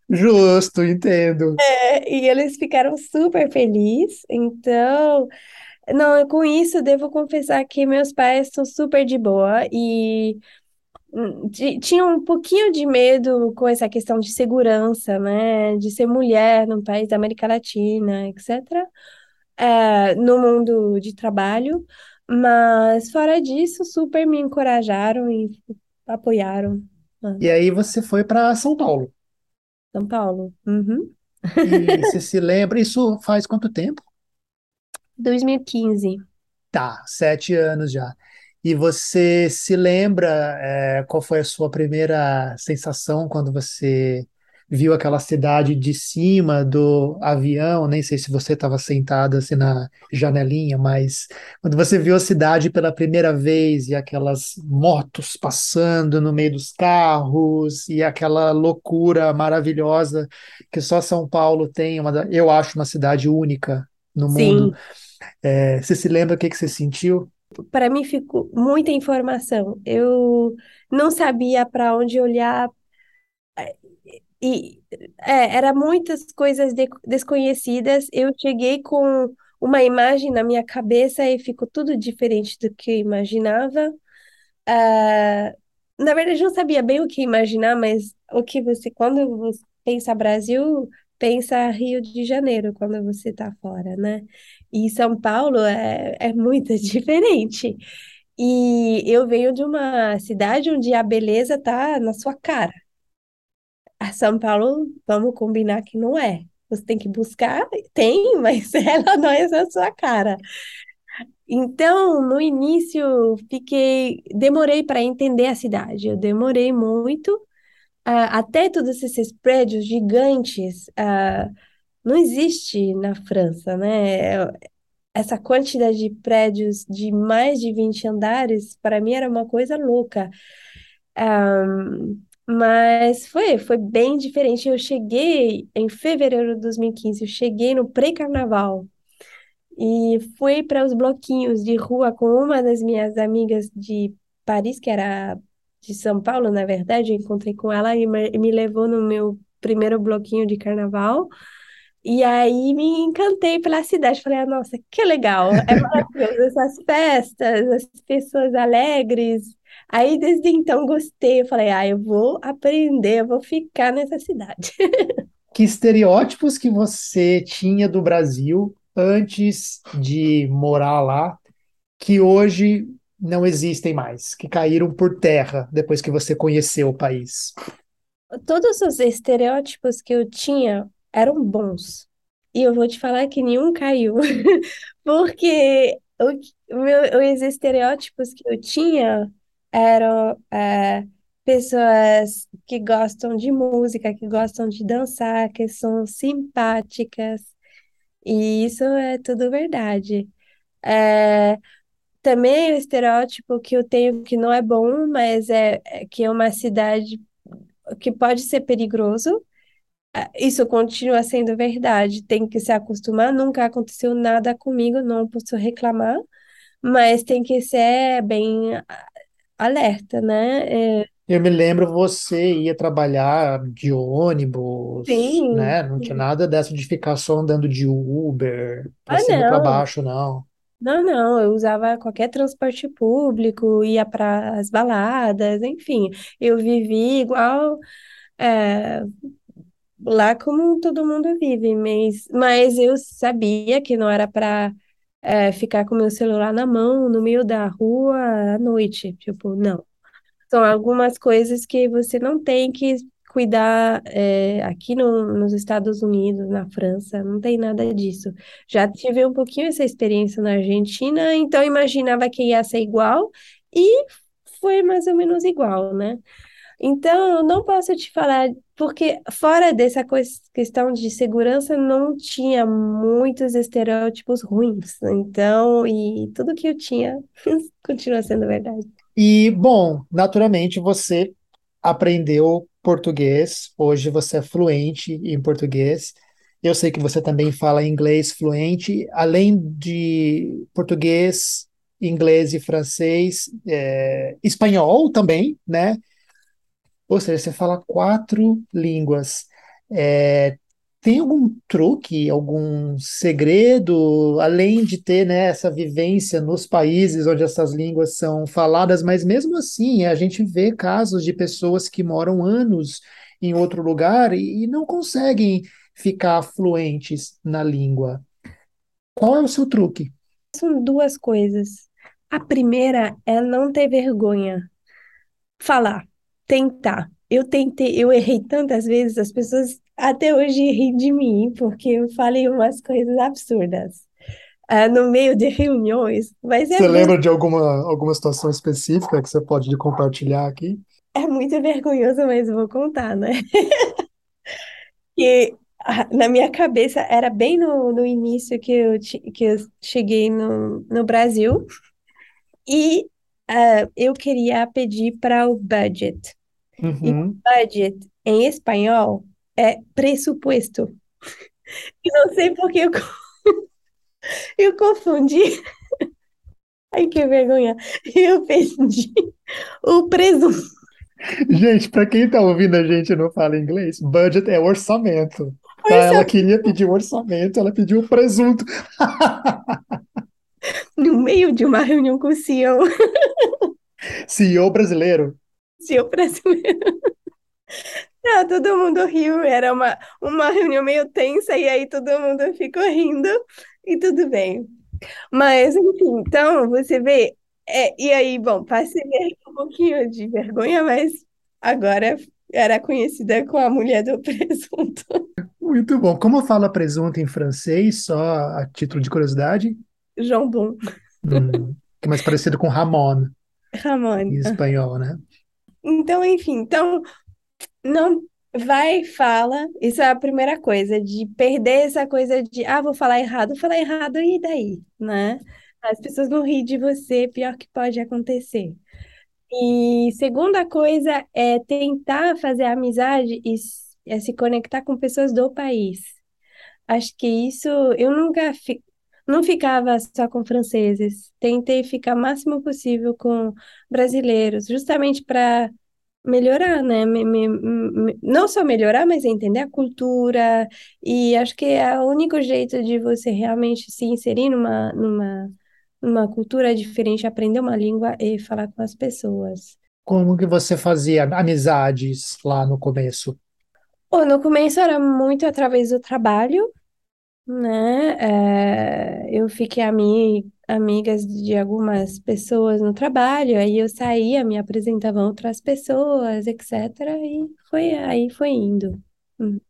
Justo, entendo. É, E eles ficaram super felizes. Então, não, com isso, devo confessar que meus pais são super de boa e hum, ti- tinham um pouquinho de medo com essa questão de segurança, né? De ser mulher num país da América Latina, etc. É, no mundo de trabalho. Mas, fora disso, super me encorajaram e apoiaram. Ah, E aí você foi para São Paulo. São Paulo. Uhum. E você se lembra, isso faz quanto tempo? 2015. Tá, sete anos já. E você se lembra, é, qual foi a sua primeira sensação quando você viu aquela cidade de cima do avião? Nem sei se você estava sentado assim na janelinha, mas quando você viu a cidade pela primeira vez e aquelas motos passando no meio dos carros e aquela loucura maravilhosa que só São Paulo tem, uma, eu acho uma cidade única no mundo. Sim, É, você se lembra o que que você sentiu? para mim ficou muita informação. Eu não sabia para onde olhar e é, era muitas coisas de- desconhecidas. Eu cheguei com uma imagem na minha cabeça e ficou tudo diferente do que eu imaginava. Ah, na verdade, não sabia bem o que imaginar, mas o que você, quando você pensa Brasil, pensa Rio de Janeiro, quando você está fora, né? E São Paulo é, é muito diferente. E eu venho de uma cidade onde a beleza tá na sua cara. A São Paulo, vamos combinar que não é. Você tem que buscar, tem, mas ela não é na sua cara. Então, no início, fiquei, demorei para entender a cidade. Eu demorei muito, uh, até todos esses prédios gigantes, uh, não existe na França, né? Essa quantidade de prédios de mais de 20 andares, para mim era uma coisa louca. Um, mas foi, foi bem diferente. Eu cheguei em fevereiro de 2015, eu cheguei no pré-carnaval. E fui para os bloquinhos de rua com uma das minhas amigas de Paris, que era de São Paulo, na verdade. Eu encontrei com ela e me levou no meu primeiro bloquinho de carnaval. E aí me encantei pela cidade. Falei, ah, nossa, que legal! É maravilhoso essas festas, as pessoas alegres. Aí desde então gostei. Eu falei, ah, eu vou aprender, eu vou ficar nessa cidade. Que estereótipos que você tinha do Brasil antes de morar lá que hoje não existem mais, que caíram por terra depois que você conheceu o país? Todos os estereótipos que eu tinha eram bons. E eu vou te falar que nenhum caiu. Porque o, meu, os estereótipos que eu tinha eram é, pessoas que gostam de música, que gostam de dançar, que são simpáticas, e isso é tudo verdade. É, também o estereótipo que eu tenho que não é bom, mas é, é que é uma cidade que pode ser perigoso. É, isso continua sendo verdade, tem que se acostumar. Nunca aconteceu nada comigo, não posso reclamar, mas tem que ser bem alerta, né? É, eu me lembro, você ia trabalhar de ônibus, sim, né? Não tinha nada dessa de ficar só andando de Uber, para Ah, cima e para não. baixo, não. Não, não, eu usava qualquer transporte público, ia para as baladas, enfim, eu vivi igual é, lá como todo mundo vive, mas, mas eu sabia que não era para ficar com meu celular na mão no meio da rua à noite, tipo, não. São algumas coisas que você não tem que cuidar é, aqui no, nos Estados Unidos, na França, não tem nada disso. Já tive um pouquinho essa experiência na Argentina, então imaginava que ia ser igual e foi mais ou menos igual, né? Então, não posso te falar, porque fora dessa questão de segurança, não tinha muitos estereótipos ruins. Então, e tudo que eu tinha continua sendo verdade. E, bom, naturalmente você aprendeu português, hoje você é fluente em português. Eu sei que você também fala inglês fluente, além de português, inglês e francês, é, espanhol também, né? Ou seja, você fala quatro línguas. É, tem algum truque, algum segredo, além de ter, né, essa vivência nos países onde essas línguas são faladas, mas mesmo assim a gente vê casos de pessoas que moram anos em outro lugar e, e não conseguem ficar fluentes na língua. Qual é o seu truque? São duas coisas. A primeira é não ter vergonha. Falar, tentar. Eu tentei, eu errei tantas vezes, as pessoas até hoje riem de mim, porque eu falei umas coisas absurdas, ah, no meio de reuniões, mas é Você muito, lembra de alguma, alguma situação específica que você pode compartilhar aqui? é muito vergonhoso, mas eu vou contar, né? Que ah, na minha cabeça era bem no, no início que eu, que eu cheguei no, no Brasil e ah, eu queria pedir para o budget. E Uhum. budget em espanhol é pressuposto. E não sei por que eu, eu confundi. Ai, que vergonha. Eu pedi o presunto. Gente, para quem tá ouvindo a gente e não fala inglês, budget é orçamento, tá? Ela Orçamento queria pedir um orçamento, ela pediu um presunto. No meio de uma reunião com o CEO. CEO brasileiro. o brasileiro. Ah, todo mundo riu, era uma, uma reunião meio tensa, e aí todo mundo ficou rindo, e tudo bem. Mas, enfim, então, você vê, é, e aí, bom, passei um pouquinho de vergonha, mas agora era conhecida como a mulher do presunto. Muito bom. Como fala presunto em francês, só a título de curiosidade? Jambon. Hum, que é mais parecido com Ramon Ramon. em espanhol, né? Então, enfim, então não vai e fala. Isso é a primeira coisa, de perder essa coisa de, ah, vou falar errado, falar errado, e daí, né? As pessoas vão rir de você, pior que pode acontecer. E segunda coisa é tentar fazer amizade e é se conectar com pessoas do país. Acho que isso eu nunca fi, não ficava só com franceses. Tentei ficar o máximo possível com brasileiros, justamente para melhorar, né? Me, me, me, não só melhorar, mas entender a cultura. E acho que é o único jeito de você realmente se inserir numa, numa, numa cultura diferente, aprender uma língua e falar com as pessoas. Como que você fazia amizades lá no começo? Bom, no começo era muito através do trabalho, né? É, eu fiquei ami amigas de algumas pessoas no trabalho, aí eu saía, me apresentavam outras pessoas, etc. E foi aí foi indo. Hum.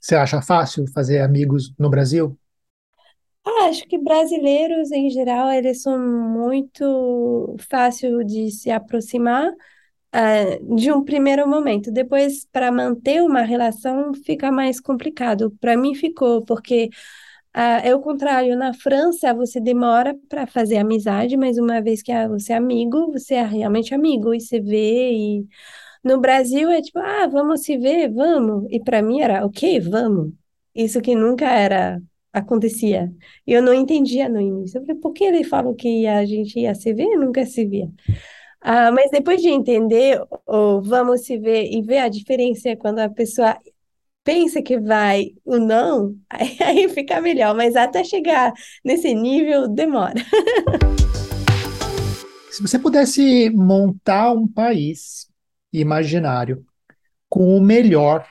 Você acha fácil fazer amigos no Brasil? Ah, acho que brasileiros, em geral, eles são muito fácil de se aproximar, uh, de um primeiro momento. Depois, para manter uma relação, fica mais complicado. Para mim, ficou, porque uh, é o contrário. Na França, você demora para fazer amizade, mas uma vez que você é amigo, você é realmente amigo e você vê. E... No Brasil, é tipo, ah, vamos se ver, vamos. E para mim era, ok, vamos. Isso que nunca era acontecia. E eu não entendia no início. Eu falei, por que ele falou que a gente ia se ver? Nunca se via. Ah, mas depois de entender, ou vamos se ver e ver a diferença quando a pessoa pensa que vai ou não, aí fica melhor. Mas até chegar nesse nível, demora. Se você pudesse montar um país imaginário com o melhor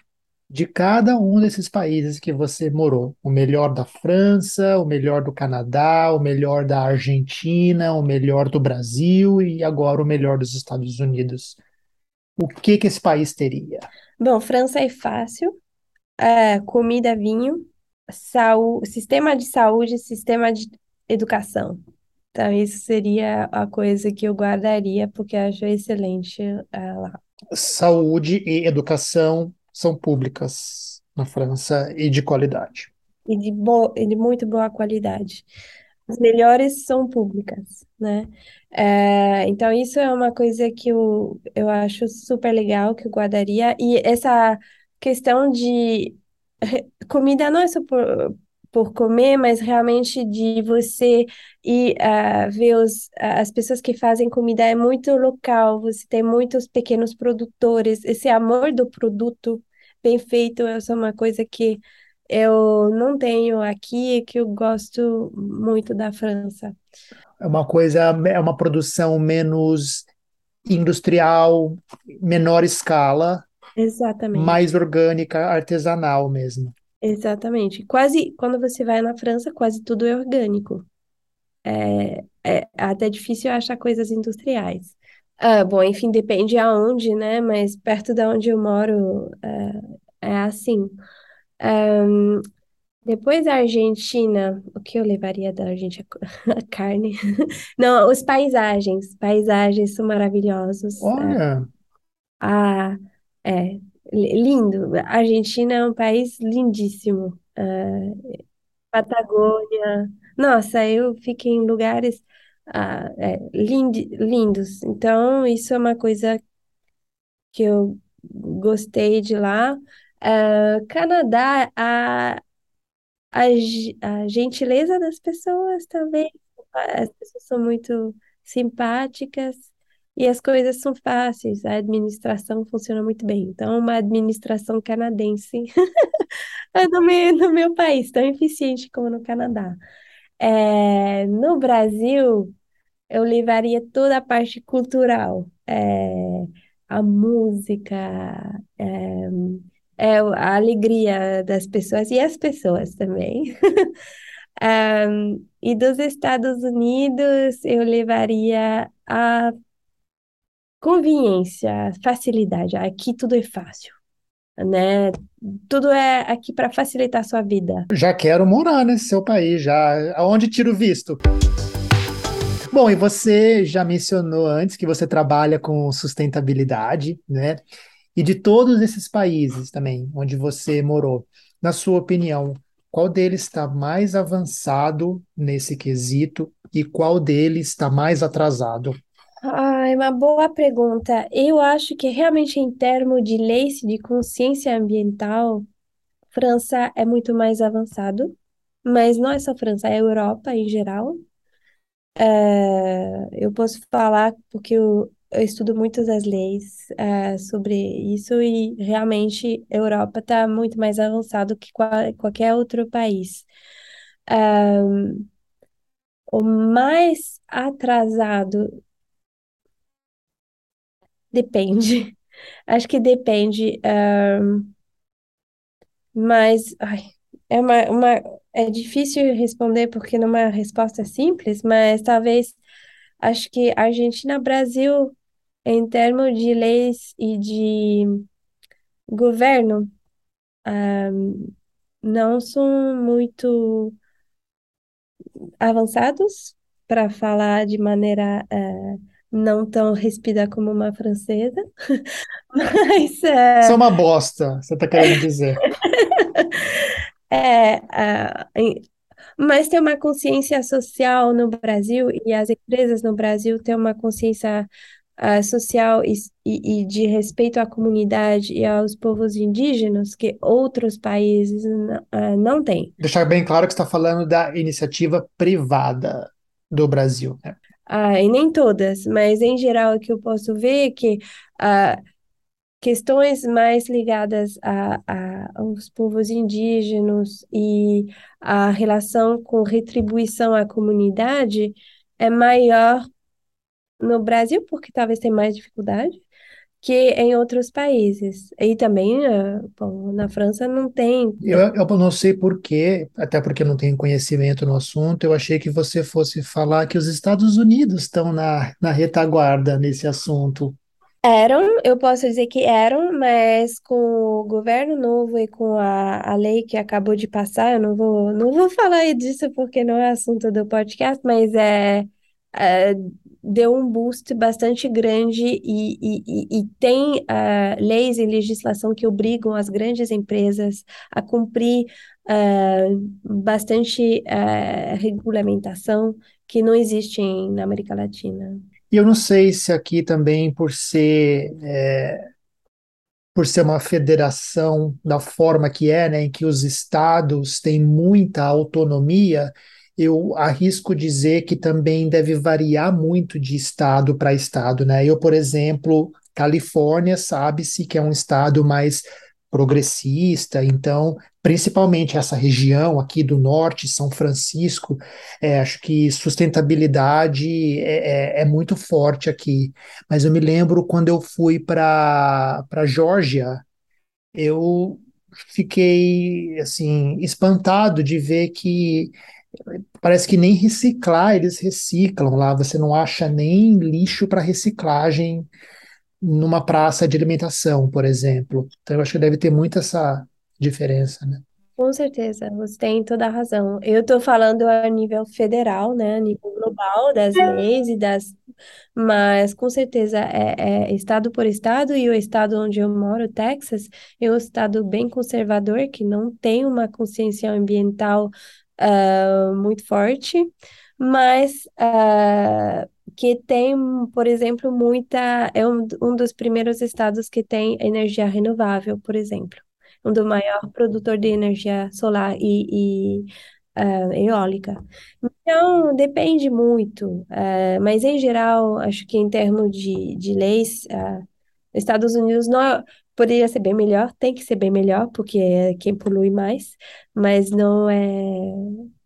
de cada um desses países que você morou. O melhor da França, o melhor do Canadá, o melhor da Argentina, o melhor do Brasil e agora o melhor dos Estados Unidos. O que que esse país teria? Bom, França é fácil. É, comida, vinho, saúde, sistema de saúde, sistema de educação. Então, isso seria a coisa que eu guardaria, porque eu acho excelente é, lá. Saúde e educação são públicas na França e de qualidade. E de, bo e de muito boa qualidade. As melhores são públicas, né? É, então, isso é uma coisa que eu, eu acho super legal, que eu guardaria. E essa questão de comida não é só por, por comer, mas realmente de você ir uh, ver os, as pessoas que fazem comida é muito local, você tem muitos pequenos produtores, esse amor do produto bem feito, essa é uma coisa que eu não tenho aqui, que eu gosto muito da França. É uma coisa, é uma produção menos industrial, menor escala, Exatamente. mais orgânica, artesanal mesmo. Exatamente. Quase, quando você vai na França, quase tudo é orgânico. É, é até difícil achar coisas industriais. Ah, bom, enfim, depende aonde, né? Mas perto da onde eu moro é, é assim. Um, depois da Argentina, o que eu levaria da Argentina? A carne. Não, os paisagens. Paisagens são maravilhosos. Olha, Ah, é, lindo. A Argentina é um país lindíssimo. Ah, Patagônia. Nossa, eu fiquei em lugares ah, é, lind- lindos. Então, isso é uma coisa que eu gostei de lá. Ah, Canadá, a, a, a gentileza das pessoas também. As pessoas são muito simpáticas e as coisas são fáceis. A administração funciona muito bem. Então, uma administração canadense no meu, no meu país, tão eficiente como no Canadá. É, no Brasil, eu levaria toda a parte cultural. É, a música, é, é a alegria das pessoas e as pessoas também. Um, e dos Estados Unidos, eu levaria a conveniência, facilidade. Aqui tudo é fácil, né? Tudo é aqui para facilitar a sua vida. Já quero morar nesse seu país, já. Aonde tiro visto? Bom, e você já mencionou antes que você trabalha com sustentabilidade, né? E de todos esses países também, onde você morou, na sua opinião, qual deles está mais avançado nesse quesito e qual deles está mais atrasado? É uma boa pergunta. Eu acho que realmente em termos de leis de consciência ambiental, França é muito mais avançado, mas não é só França, é a Europa em geral. É, eu posso falar porque eu, eu estudo muitas das leis é, sobre isso e realmente a Europa está muito mais avançado que qual, qualquer outro país. É, o mais atrasado depende. Acho que depende. mas ai, é uma, uma, é difícil responder porque não é uma resposta simples, mas talvez acho que Argentina, Brasil em termos de leis e de governo, um, não são muito avançados, para falar de maneira uh, não tão ríspida como uma francesa, mas... Isso é uma bosta, você está querendo dizer. é, mas tem uma consciência social no Brasil e as empresas no Brasil têm uma consciência uh, social e, e, e, de respeito à comunidade e aos povos indígenas que outros países uh, não têm. Deixar bem claro que está falando da iniciativa privada do Brasil. Né? Ah, e nem todas, mas em geral o que eu posso ver é que uh, questões mais ligadas a, a, aos povos indígenas e a relação com retribuição à comunidade é maior no Brasil, porque talvez tenha mais dificuldade, que em outros países. E também, eh, bom, na França não tem. Eu, eu não sei por quê, até porque não tenho conhecimento no assunto, eu achei que você fosse falar que os Estados Unidos estão na, na retaguarda nesse assunto. Eram, eu posso dizer que eram, mas com o governo novo e com a, a lei que acabou de passar, eu não vou, não vou falar disso porque não é assunto do podcast, mas é, é deu um boost bastante grande e, e, e tem uh, leis e legislação que obrigam as grandes empresas a cumprir uh, bastante uh, regulamentação que não existe em, na América Latina. E eu não sei se aqui também, por ser, é, por ser uma federação da forma que é, né, em que os estados têm muita autonomia, eu arrisco dizer que também deve variar muito de estado para estado. Né? Eu, por exemplo, Califórnia sabe-se que é um estado mais progressista, então, principalmente essa região aqui do norte, São Francisco, é, acho que sustentabilidade é, é, é, muito forte aqui. Mas eu me lembro quando eu fui para a Geórgia, eu fiquei assim espantado de ver que parece que nem reciclar eles reciclam lá, você não acha nem lixo para reciclagem numa praça de alimentação, por exemplo. Então, eu acho que deve ter muito essa diferença, né? Com certeza, você tem toda a razão. Eu estou falando a nível federal, né, a nível global das leis e das, mas com certeza é, é estado por estado e o estado onde eu moro, Texas, é um estado bem conservador que não tem uma consciência ambiental uh, muito forte, mas uh, que tem, por exemplo, muita. É um, um dos primeiros estados que tem energia renovável, por exemplo. Um do maior produtor de energia solar e, e uh, eólica. Então, depende muito, uh, mas em geral, acho que em termos de, de leis, uh, Estados Unidos não é, poderia ser bem melhor, tem que ser bem melhor, porque é quem polui mais, mas não é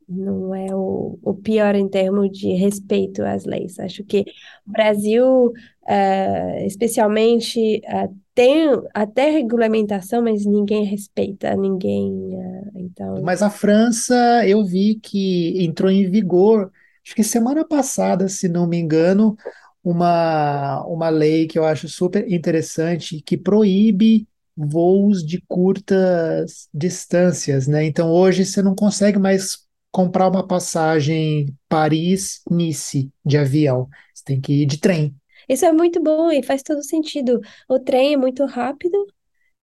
não é o, o pior em termos de respeito às leis. Acho que o Brasil, uh, especialmente, uh, tem até regulamentação, mas ninguém respeita, ninguém. Uh, então. Mas a França, eu vi que entrou em vigor, acho que semana passada, se não me engano, uma, uma lei que eu acho super interessante que proíbe voos de curtas distâncias, né? Então hoje você não consegue mais comprar uma passagem Paris-Nice de avião. Você tem que ir de trem. Isso é muito bom e faz todo sentido. O trem é muito rápido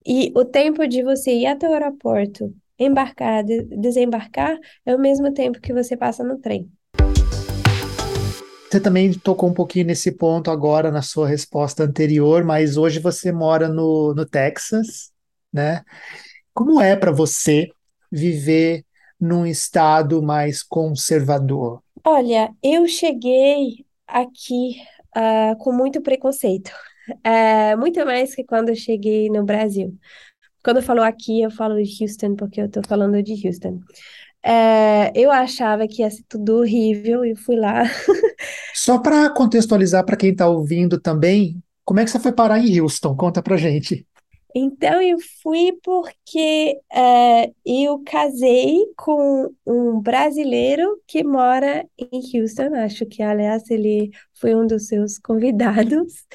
e o tempo de você ir até o aeroporto, embarcar, de desembarcar, é o mesmo tempo que você passa no trem. Você também tocou um pouquinho nesse ponto agora na sua resposta anterior, mas hoje você mora no, no Texas, né? Como é para você viver num estado mais conservador? Olha, eu cheguei aqui uh, com muito preconceito, uh, muito mais que quando eu cheguei no Brasil. Quando eu falo aqui, eu falo de Houston, porque eu estou falando de Houston. É, eu achava que ia ser tudo horrível e fui lá. Só para contextualizar para quem está ouvindo também, como é que você foi parar em Houston? Conta para gente. Então, eu fui porque é, eu casei com um brasileiro que mora em Houston. Acho que, aliás, ele foi um dos seus convidados.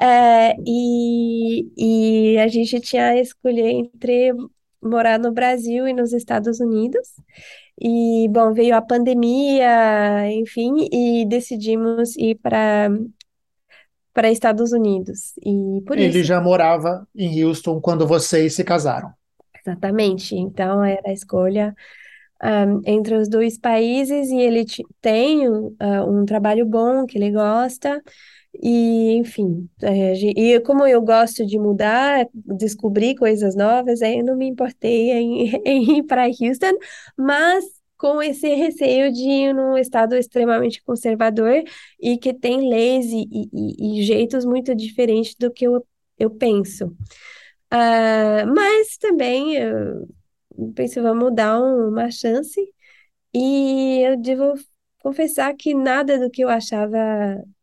É, e, e a gente tinha a escolher entre morar no Brasil e nos Estados Unidos. E, bom, veio a pandemia, enfim, e decidimos ir para para Estados Unidos. E por Ele isso. já morava em Houston quando vocês se casaram. Exatamente. Então era a escolha um, entre os dois países e ele tem uh, um trabalho bom que ele gosta. E, enfim, é, e como eu gosto de mudar, descobrir coisas novas, aí eu não me importei em, em ir para Houston, mas com esse receio de ir num estado extremamente conservador e que tem leis e, e, e jeitos muito diferentes do que eu, eu penso. Uh, mas também eu penso, vamos dar uma chance e eu devo confessar que nada do que eu achava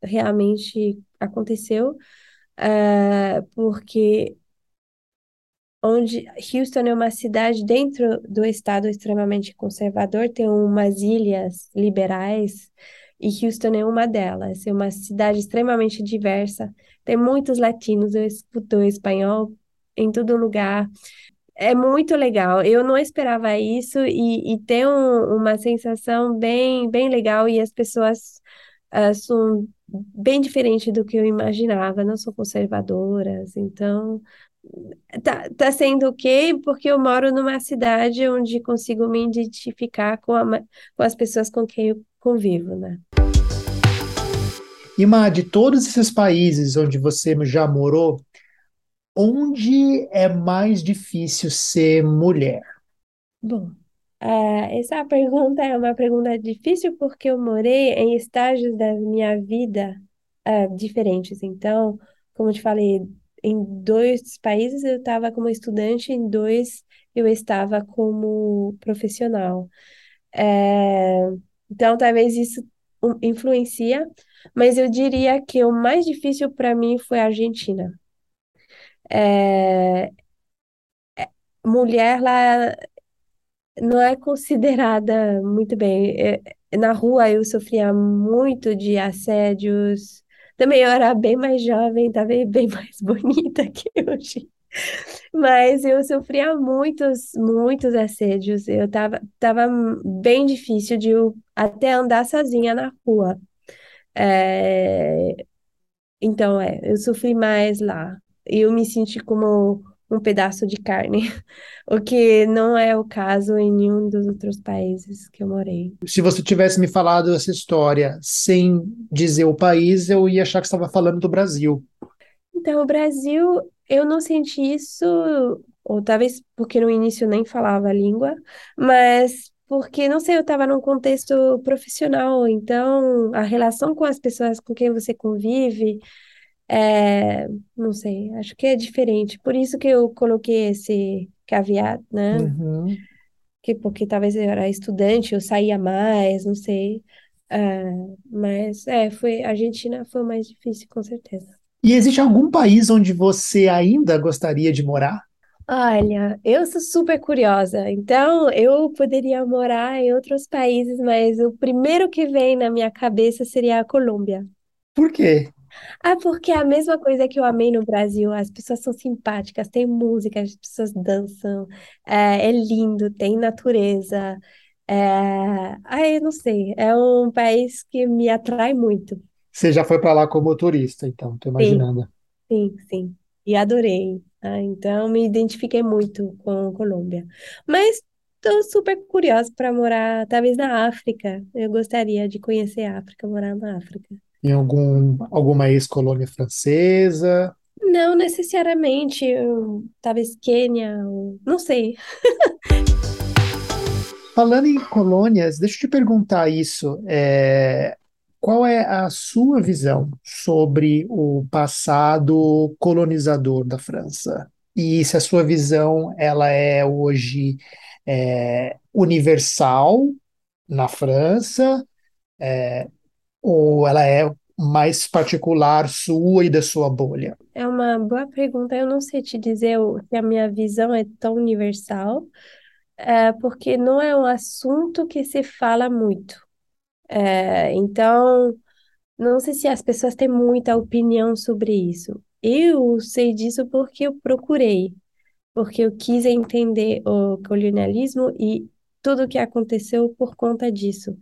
realmente aconteceu, uh, porque onde Houston é uma cidade dentro do estado extremamente conservador, tem umas ilhas liberais, e Houston é uma delas. É uma cidade extremamente diversa, tem muitos latinos, eu escuto espanhol em todo lugar. É muito legal. Eu não esperava isso e, e tem um, uma sensação bem, bem legal e as pessoas uh, são bem diferentes do que eu imaginava, não são conservadoras, então tá, tá sendo ok porque eu moro numa cidade onde consigo me identificar com, a, com as pessoas com quem eu convivo, né? Ima, de todos esses países onde você já morou, onde é mais difícil ser mulher? Bom, uh, essa pergunta é uma pergunta difícil porque eu morei em estágios da minha vida uh, diferentes. Então, como te falei, em dois países eu estava como estudante, em dois eu estava como profissional. É, então, talvez isso influencia, mas eu diria que o mais difícil para mim foi a Argentina. É, é, mulher lá não é considerada muito bem. É, na rua eu sofria muito de assédios. Também eu era bem mais jovem, estava bem mais bonita que hoje. Mas eu sofria muitos, muitos assédios. Eu tava, tava bem difícil de até andar sozinha na rua. É... Então, é, eu sofri mais lá eu me senti como um pedaço de carne, o que não é o caso em nenhum dos outros países que eu morei. Se você tivesse me falado essa história sem dizer o país, eu ia achar que estava falando do Brasil. Então, o Brasil, eu não senti isso, ou talvez porque no início nem falava a língua, mas porque, não sei, eu estava num contexto profissional, então a relação com as pessoas com quem você convive é, não sei, acho que é diferente. Por isso que eu coloquei esse caveat, né? Uhum. que porque talvez eu era estudante, eu saía mais, não sei. Ah, mas é, foi, a Argentina foi o mais difícil, com certeza. E existe algum país onde você ainda gostaria de morar? Olha, eu sou super curiosa, então eu poderia morar em outros países, mas o primeiro que vem na minha cabeça seria a Colômbia. Por quê? Ah, porque é a mesma coisa que eu amei no Brasil. As pessoas são simpáticas, tem música, as pessoas dançam, é, é lindo, tem natureza. É... Ai, eu não sei, é um país que me atrai muito. Você já foi para lá como turista, então, tô Sim, imaginando. sim, sim. E adorei. Ah, então, me identifiquei muito com Colômbia. Mas estou super curiosa para morar, talvez na África. Eu gostaria de conhecer a África, morar na África. Em algum, alguma ex-colônia francesa? Não necessariamente, eu- talvez Quênia, não sei. Falando em colônias, deixa eu te perguntar isso. é, qual é a sua visão sobre o passado colonizador da França? E se a sua visão ela é hoje é, universal na França, ou ela é mais particular sua e da sua bolha? É uma boa pergunta. Eu não sei te dizer se a minha visão é tão universal, é, porque não é um assunto que se fala muito. É, então, não sei se as pessoas têm muita opinião sobre isso. Eu sei disso porque eu procurei, porque eu quis entender o colonialismo e tudo o que aconteceu por conta disso.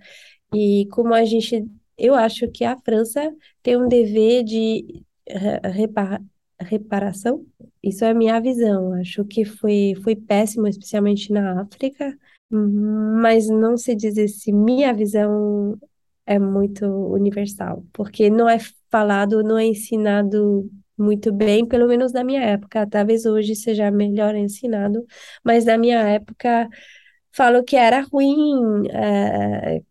E como a gente, eu acho que a França tem um dever de re- repara- reparação. Isso é a minha visão. Acho que foi, foi péssimo, especialmente na África, mas não sei dizer se minha visão é muito universal, porque não é falado, não é ensinado muito bem, pelo menos na minha época. Talvez hoje seja melhor ensinado, mas na minha época falou que era ruim, eh,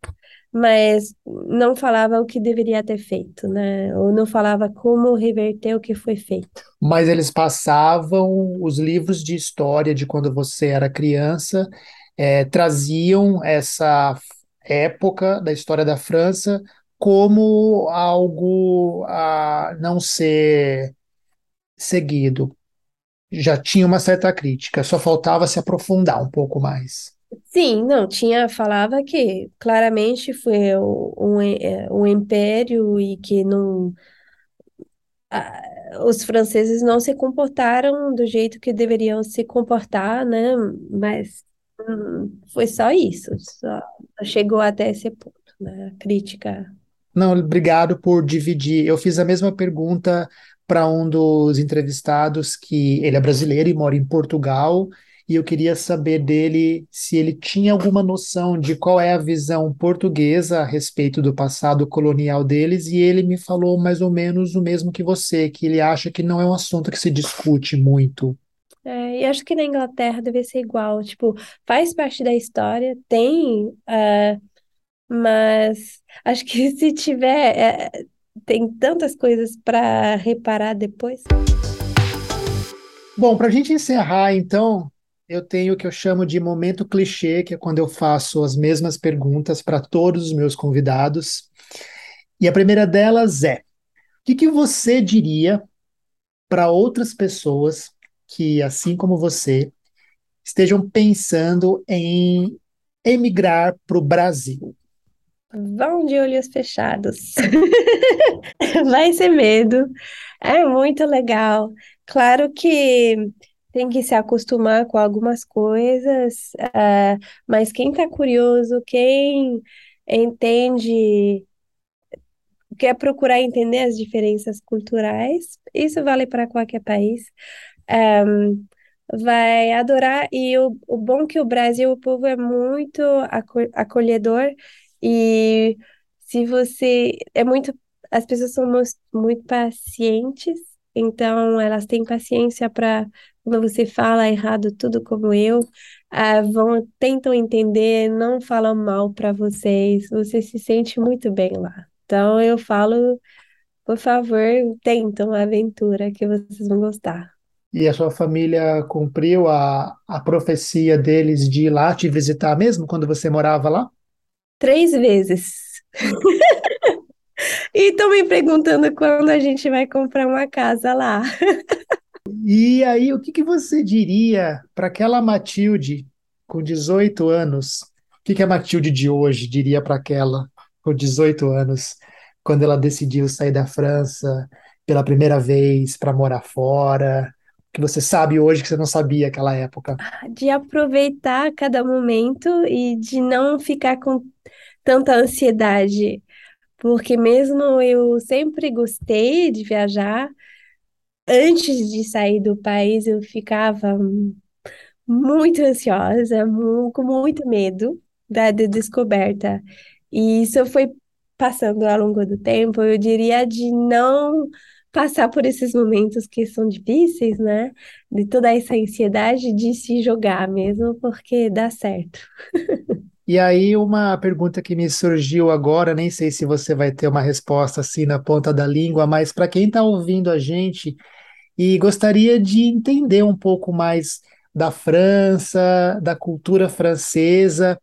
mas não falava o que deveria ter feito, né? Ou não falava como reverter o que foi feito. Mas eles passavam os livros de história de quando você era criança, eh, traziam essa época da história da França como algo a não ser seguido. Já tinha uma certa crítica, só faltava se aprofundar um pouco mais. Sim, não, tinha, falava que claramente foi um, eh, um império e que não, os franceses não se comportaram do jeito que deveriam se comportar, né? Mas hum, foi só isso, só chegou até esse ponto, né? A crítica. Não, obrigado por dividir. Eu fiz a mesma pergunta para um dos entrevistados, que ele é brasileiro e mora em Portugal, e eu queria saber dele se ele tinha alguma noção de qual é a visão portuguesa a respeito do passado colonial deles, e ele me falou mais ou menos o mesmo que você, que ele acha que não é um assunto que se discute muito. É, e acho que na Inglaterra deve ser igual, tipo, faz parte da história, tem, ah, mas acho que se tiver, é, tem tantas coisas para reparar depois. Bom, para a gente encerrar, então, eu tenho o que eu chamo de momento clichê, que é quando eu faço as mesmas perguntas para todos os meus convidados. E a primeira delas é: o que que você diria para outras pessoas que, assim como você, estejam pensando em emigrar para o Brasil? Vão de olhos fechados. Vai ser medo. É muito legal. Claro que tem que se acostumar com algumas coisas, ah, mas quem está curioso, quem entende, quer procurar entender as diferenças culturais, isso vale para qualquer país. Ahm, vai adorar. E o, o bom que o Brasil, o povo é muito aco- acolhedor e se você é muito, as pessoas são muito pacientes, então elas têm paciência para quando você fala errado, tudo como eu, ah, vão tentam entender, não falam mal para vocês, você se sente muito bem lá. Então eu falo, por favor, tentam a aventura que vocês vão gostar. E a sua família cumpriu a, a profecia deles de ir lá te visitar mesmo quando você morava lá? Três vezes. E estão me perguntando quando a gente vai comprar uma casa lá. E aí, o que que você diria para aquela Matilde com 18 anos? O que que a Matilde de hoje diria para aquela com 18 anos, quando ela decidiu sair da França pela primeira vez para morar fora? Que você sabe hoje que você não sabia naquela época? De aproveitar cada momento e de não ficar com tanta ansiedade. Porque mesmo eu sempre gostei de viajar, antes de sair do país eu ficava muito ansiosa, com muito medo da de- descoberta. E isso foi passando ao longo do tempo, eu diria de não passar por esses momentos que são difíceis, né? De toda essa ansiedade de se jogar mesmo, porque dá certo. E aí, uma pergunta que me surgiu agora, nem sei se você vai ter uma resposta assim na ponta da língua, mas para quem está ouvindo a gente e gostaria de entender um pouco mais da França, da cultura francesa,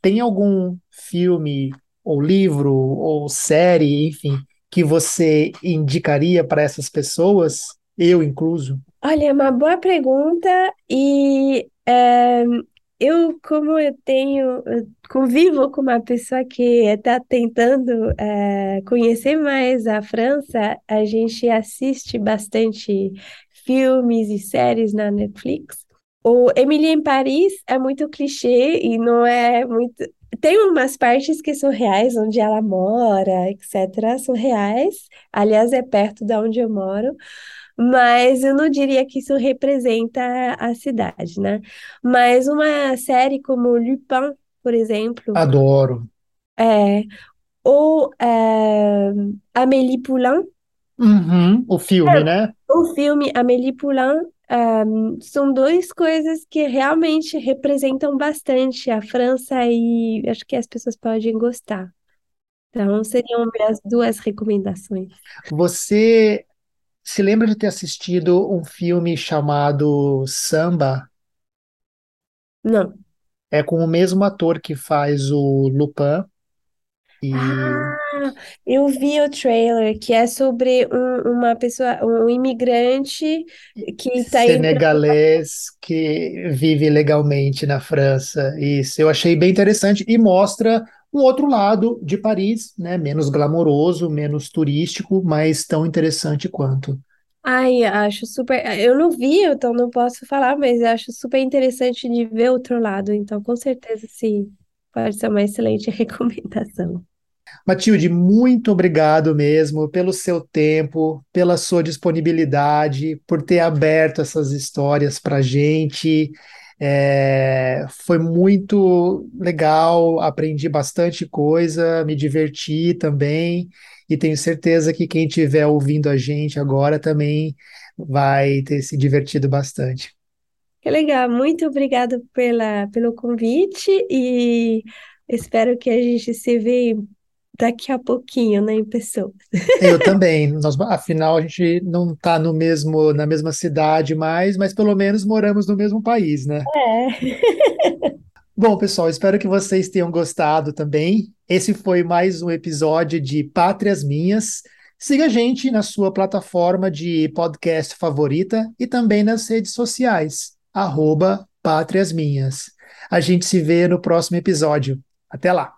tem algum filme ou livro ou série, enfim, que você indicaria para essas pessoas, eu incluso? Olha, é uma boa pergunta e eh, eu, como eu tenho, eu convivo com uma pessoa que está tentando eh, conhecer mais a França, a gente assiste bastante filmes e séries na Netflix. O Emily em Paris é muito clichê e não é muito. Tem umas partes que são reais, onde ela mora, etc., são reais. Aliás, é perto da onde eu moro. Mas eu não diria que isso representa a cidade, né? Mas uma série como Lupin, por exemplo, Adoro. é, ou é, Amélie Poulain, Uhum, o filme, né? o filme Amélie Poulain, é, são duas coisas que realmente representam bastante a França e acho que as pessoas podem gostar. Então, seriam minhas duas recomendações. Você se lembra de ter assistido um filme chamado Samba? Não. É com o mesmo ator que faz o Lupin e Ah, eu vi o trailer que é sobre um- uma pessoa, um imigrante que está indo senegalês que vive legalmente na França. Isso, eu achei bem interessante e mostra um outro lado de Paris, né? Menos glamouroso, menos turístico, mas tão interessante quanto. Ai, acho super. Eu não vi, então não posso falar, mas acho super interessante de ver outro lado. Então, com certeza, sim, pode ser uma excelente recomendação. Matilde, muito obrigado mesmo pelo seu tempo, pela sua disponibilidade, por ter aberto essas histórias para a gente. É, foi muito legal, aprendi bastante coisa, me diverti também, e tenho certeza que quem estiver ouvindo a gente agora também vai ter se divertido bastante. Que legal, muito obrigada pela, pelo convite e espero que a gente se vê daqui a pouquinho, né, em pessoa. Eu também. Nós, afinal, a gente não está no mesmo, na mesma cidade mais, mas pelo menos moramos no mesmo país, né? É. Bom, pessoal, espero que vocês tenham gostado também. Esse foi mais um episódio de Pátrias Minhas. Siga a gente na sua plataforma de podcast favorita e também nas redes sociais, arroba Pátrias Minhas. A gente se vê no próximo episódio. Até lá!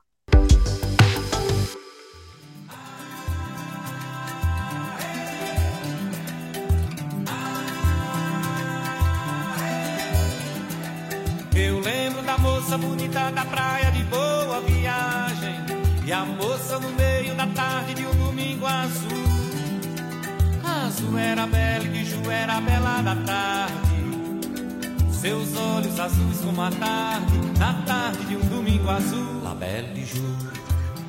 Era bela e Ju era bela da tarde Seus olhos azuis como a tarde Na tarde de um domingo azul La Belle de Ju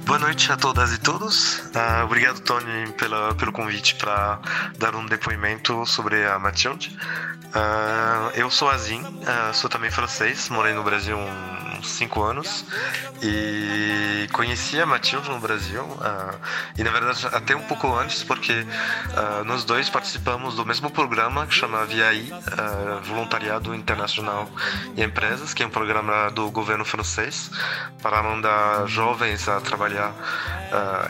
Boa noite a todas e todos. Ah, obrigado, Tony, pela, pelo convite para dar um depoimento sobre a Mathilde. Ah, eu sou Azim, ah, sou também francês, morei no Brasil uns 5 anos e e conheci a Matilde no Brasil, uh, e na verdade até um pouco antes, porque uh, nós dois participamos do mesmo programa que chama VIAI, uh, Voluntariado Internacional e Empresas, que é um programa do governo francês para mandar jovens a trabalhar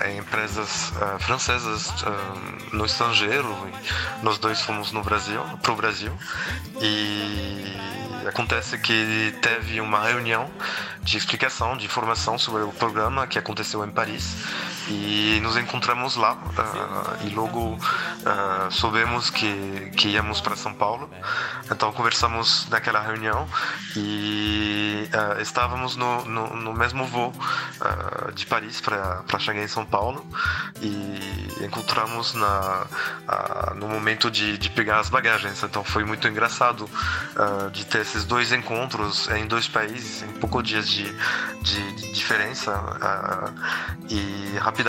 em empresas francesas no estrangeiro. Nós dois fomos no Brasil, para o Brasil, e acontece que teve uma reunião de explicação, de informação sobre o programa que aconteceu em Paris e nos encontramos lá uh, e logo uh, soubemos que, que íamos para São Paulo. Então conversamos naquela reunião e uh, estávamos no, no, no, mesmo voo de Paris para chegar em São Paulo e encontramos na, no momento de, de pegar as bagagens. Então foi muito engraçado de ter esses dois encontros em dois países em poucos dias de, de, de diferença e rapidamente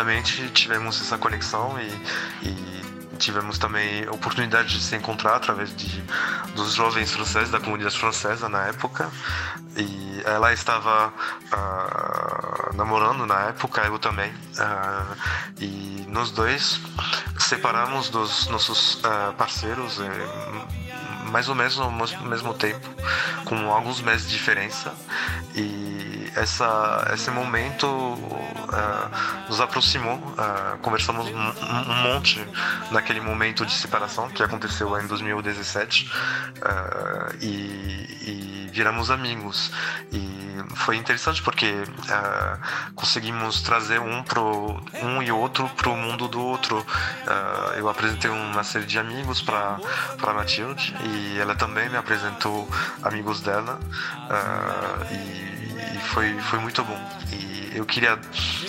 tivemos essa conexão e, e tivemos também a oportunidade de se encontrar através de, dos jovens franceses da comunidade francesa na época. E ela estava uh, namorando na época eu também. Uh, e nós dois separamos dos nossos uh, parceiros mais ou menos ao mesmo tempo com alguns meses de diferença. E essa, esse momento uh, nos aproximou, uh, conversamos um, um, monte naquele momento de separação que aconteceu em 2017 uh, e, e, viramos amigos. E foi interessante porque conseguimos trazer um, pro, um e outro para o mundo do outro. eu apresentei uma série de amigos para Matilde e ela também me apresentou amigos dela. e e foi, foi muito bom. E eu queria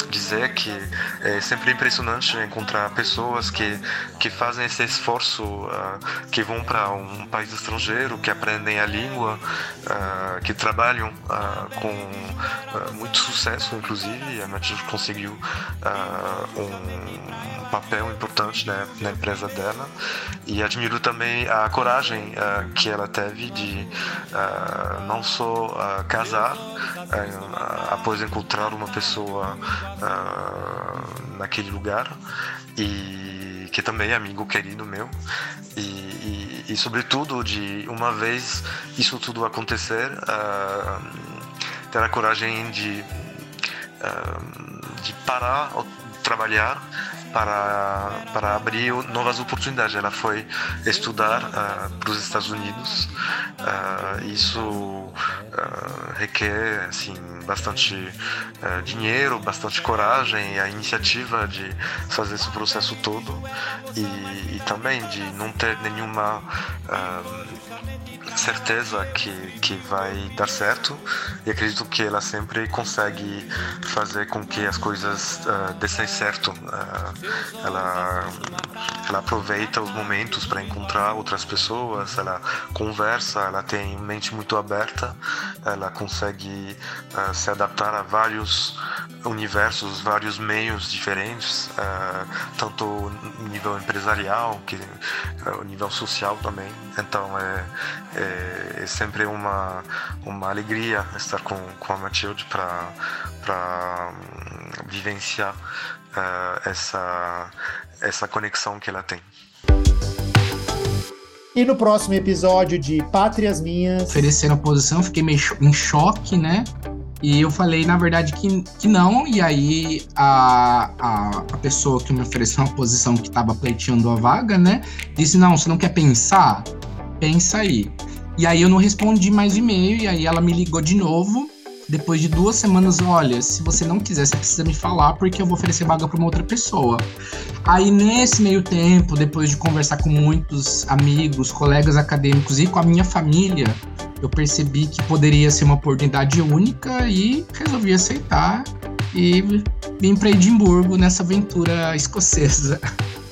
dizer que é sempre impressionante encontrar pessoas que, que fazem esse esforço, uh, que vão para um país estrangeiro, que aprendem a língua, uh, que trabalham uh, com muito sucesso, inclusive. A Matilde conseguiu um papel importante né, na empresa dela e admiro também a coragem que ela teve de não só casar após encontrar uma pessoa naquele lugar e que também é amigo querido meu. E, e, e sobretudo de uma vez isso tudo acontecer ter a coragem de de parar trabalhar para, para abrir novas oportunidades. Ela foi estudar uh, para os Estados Unidos. Uh, isso uh, requer assim, bastante dinheiro, bastante coragem e a iniciativa de fazer esse processo todo e, e também de não ter nenhuma certeza que, que vai dar certo e acredito que ela sempre consegue fazer com que as coisas uh, dessem certo. Uh, ela, ela aproveita os momentos para encontrar outras pessoas, ela conversa, ela tem mente muito aberta, ela consegue uh, se adaptar a vários universos, vários meios diferentes, tanto no nível empresarial, que o nível social também. Então é, é é, sempre uma, uma alegria estar com, com a Matilde para hum, vivenciar uh, essa, essa conexão que ela tem. E no próximo episódio de Pátrias Minhas. Ofereceram a posição, fiquei meio em choque, né? E eu falei, na verdade, que, que não. E aí a, a, a pessoa que me ofereceu uma posição que estava pleiteando a vaga, né? Disse: não, você não quer pensar? Pensa aí. E aí eu não respondi mais e-mail, e aí ela me ligou de novo. Depois de duas semanas, olha, se você não quiser, você precisa me falar, porque eu vou oferecer vaga para uma outra pessoa. Aí, nesse meio tempo, depois de conversar com muitos amigos, colegas acadêmicos e com a minha família, eu percebi que poderia ser uma oportunidade única e resolvi aceitar e vim para Edimburgo nessa aventura escocesa.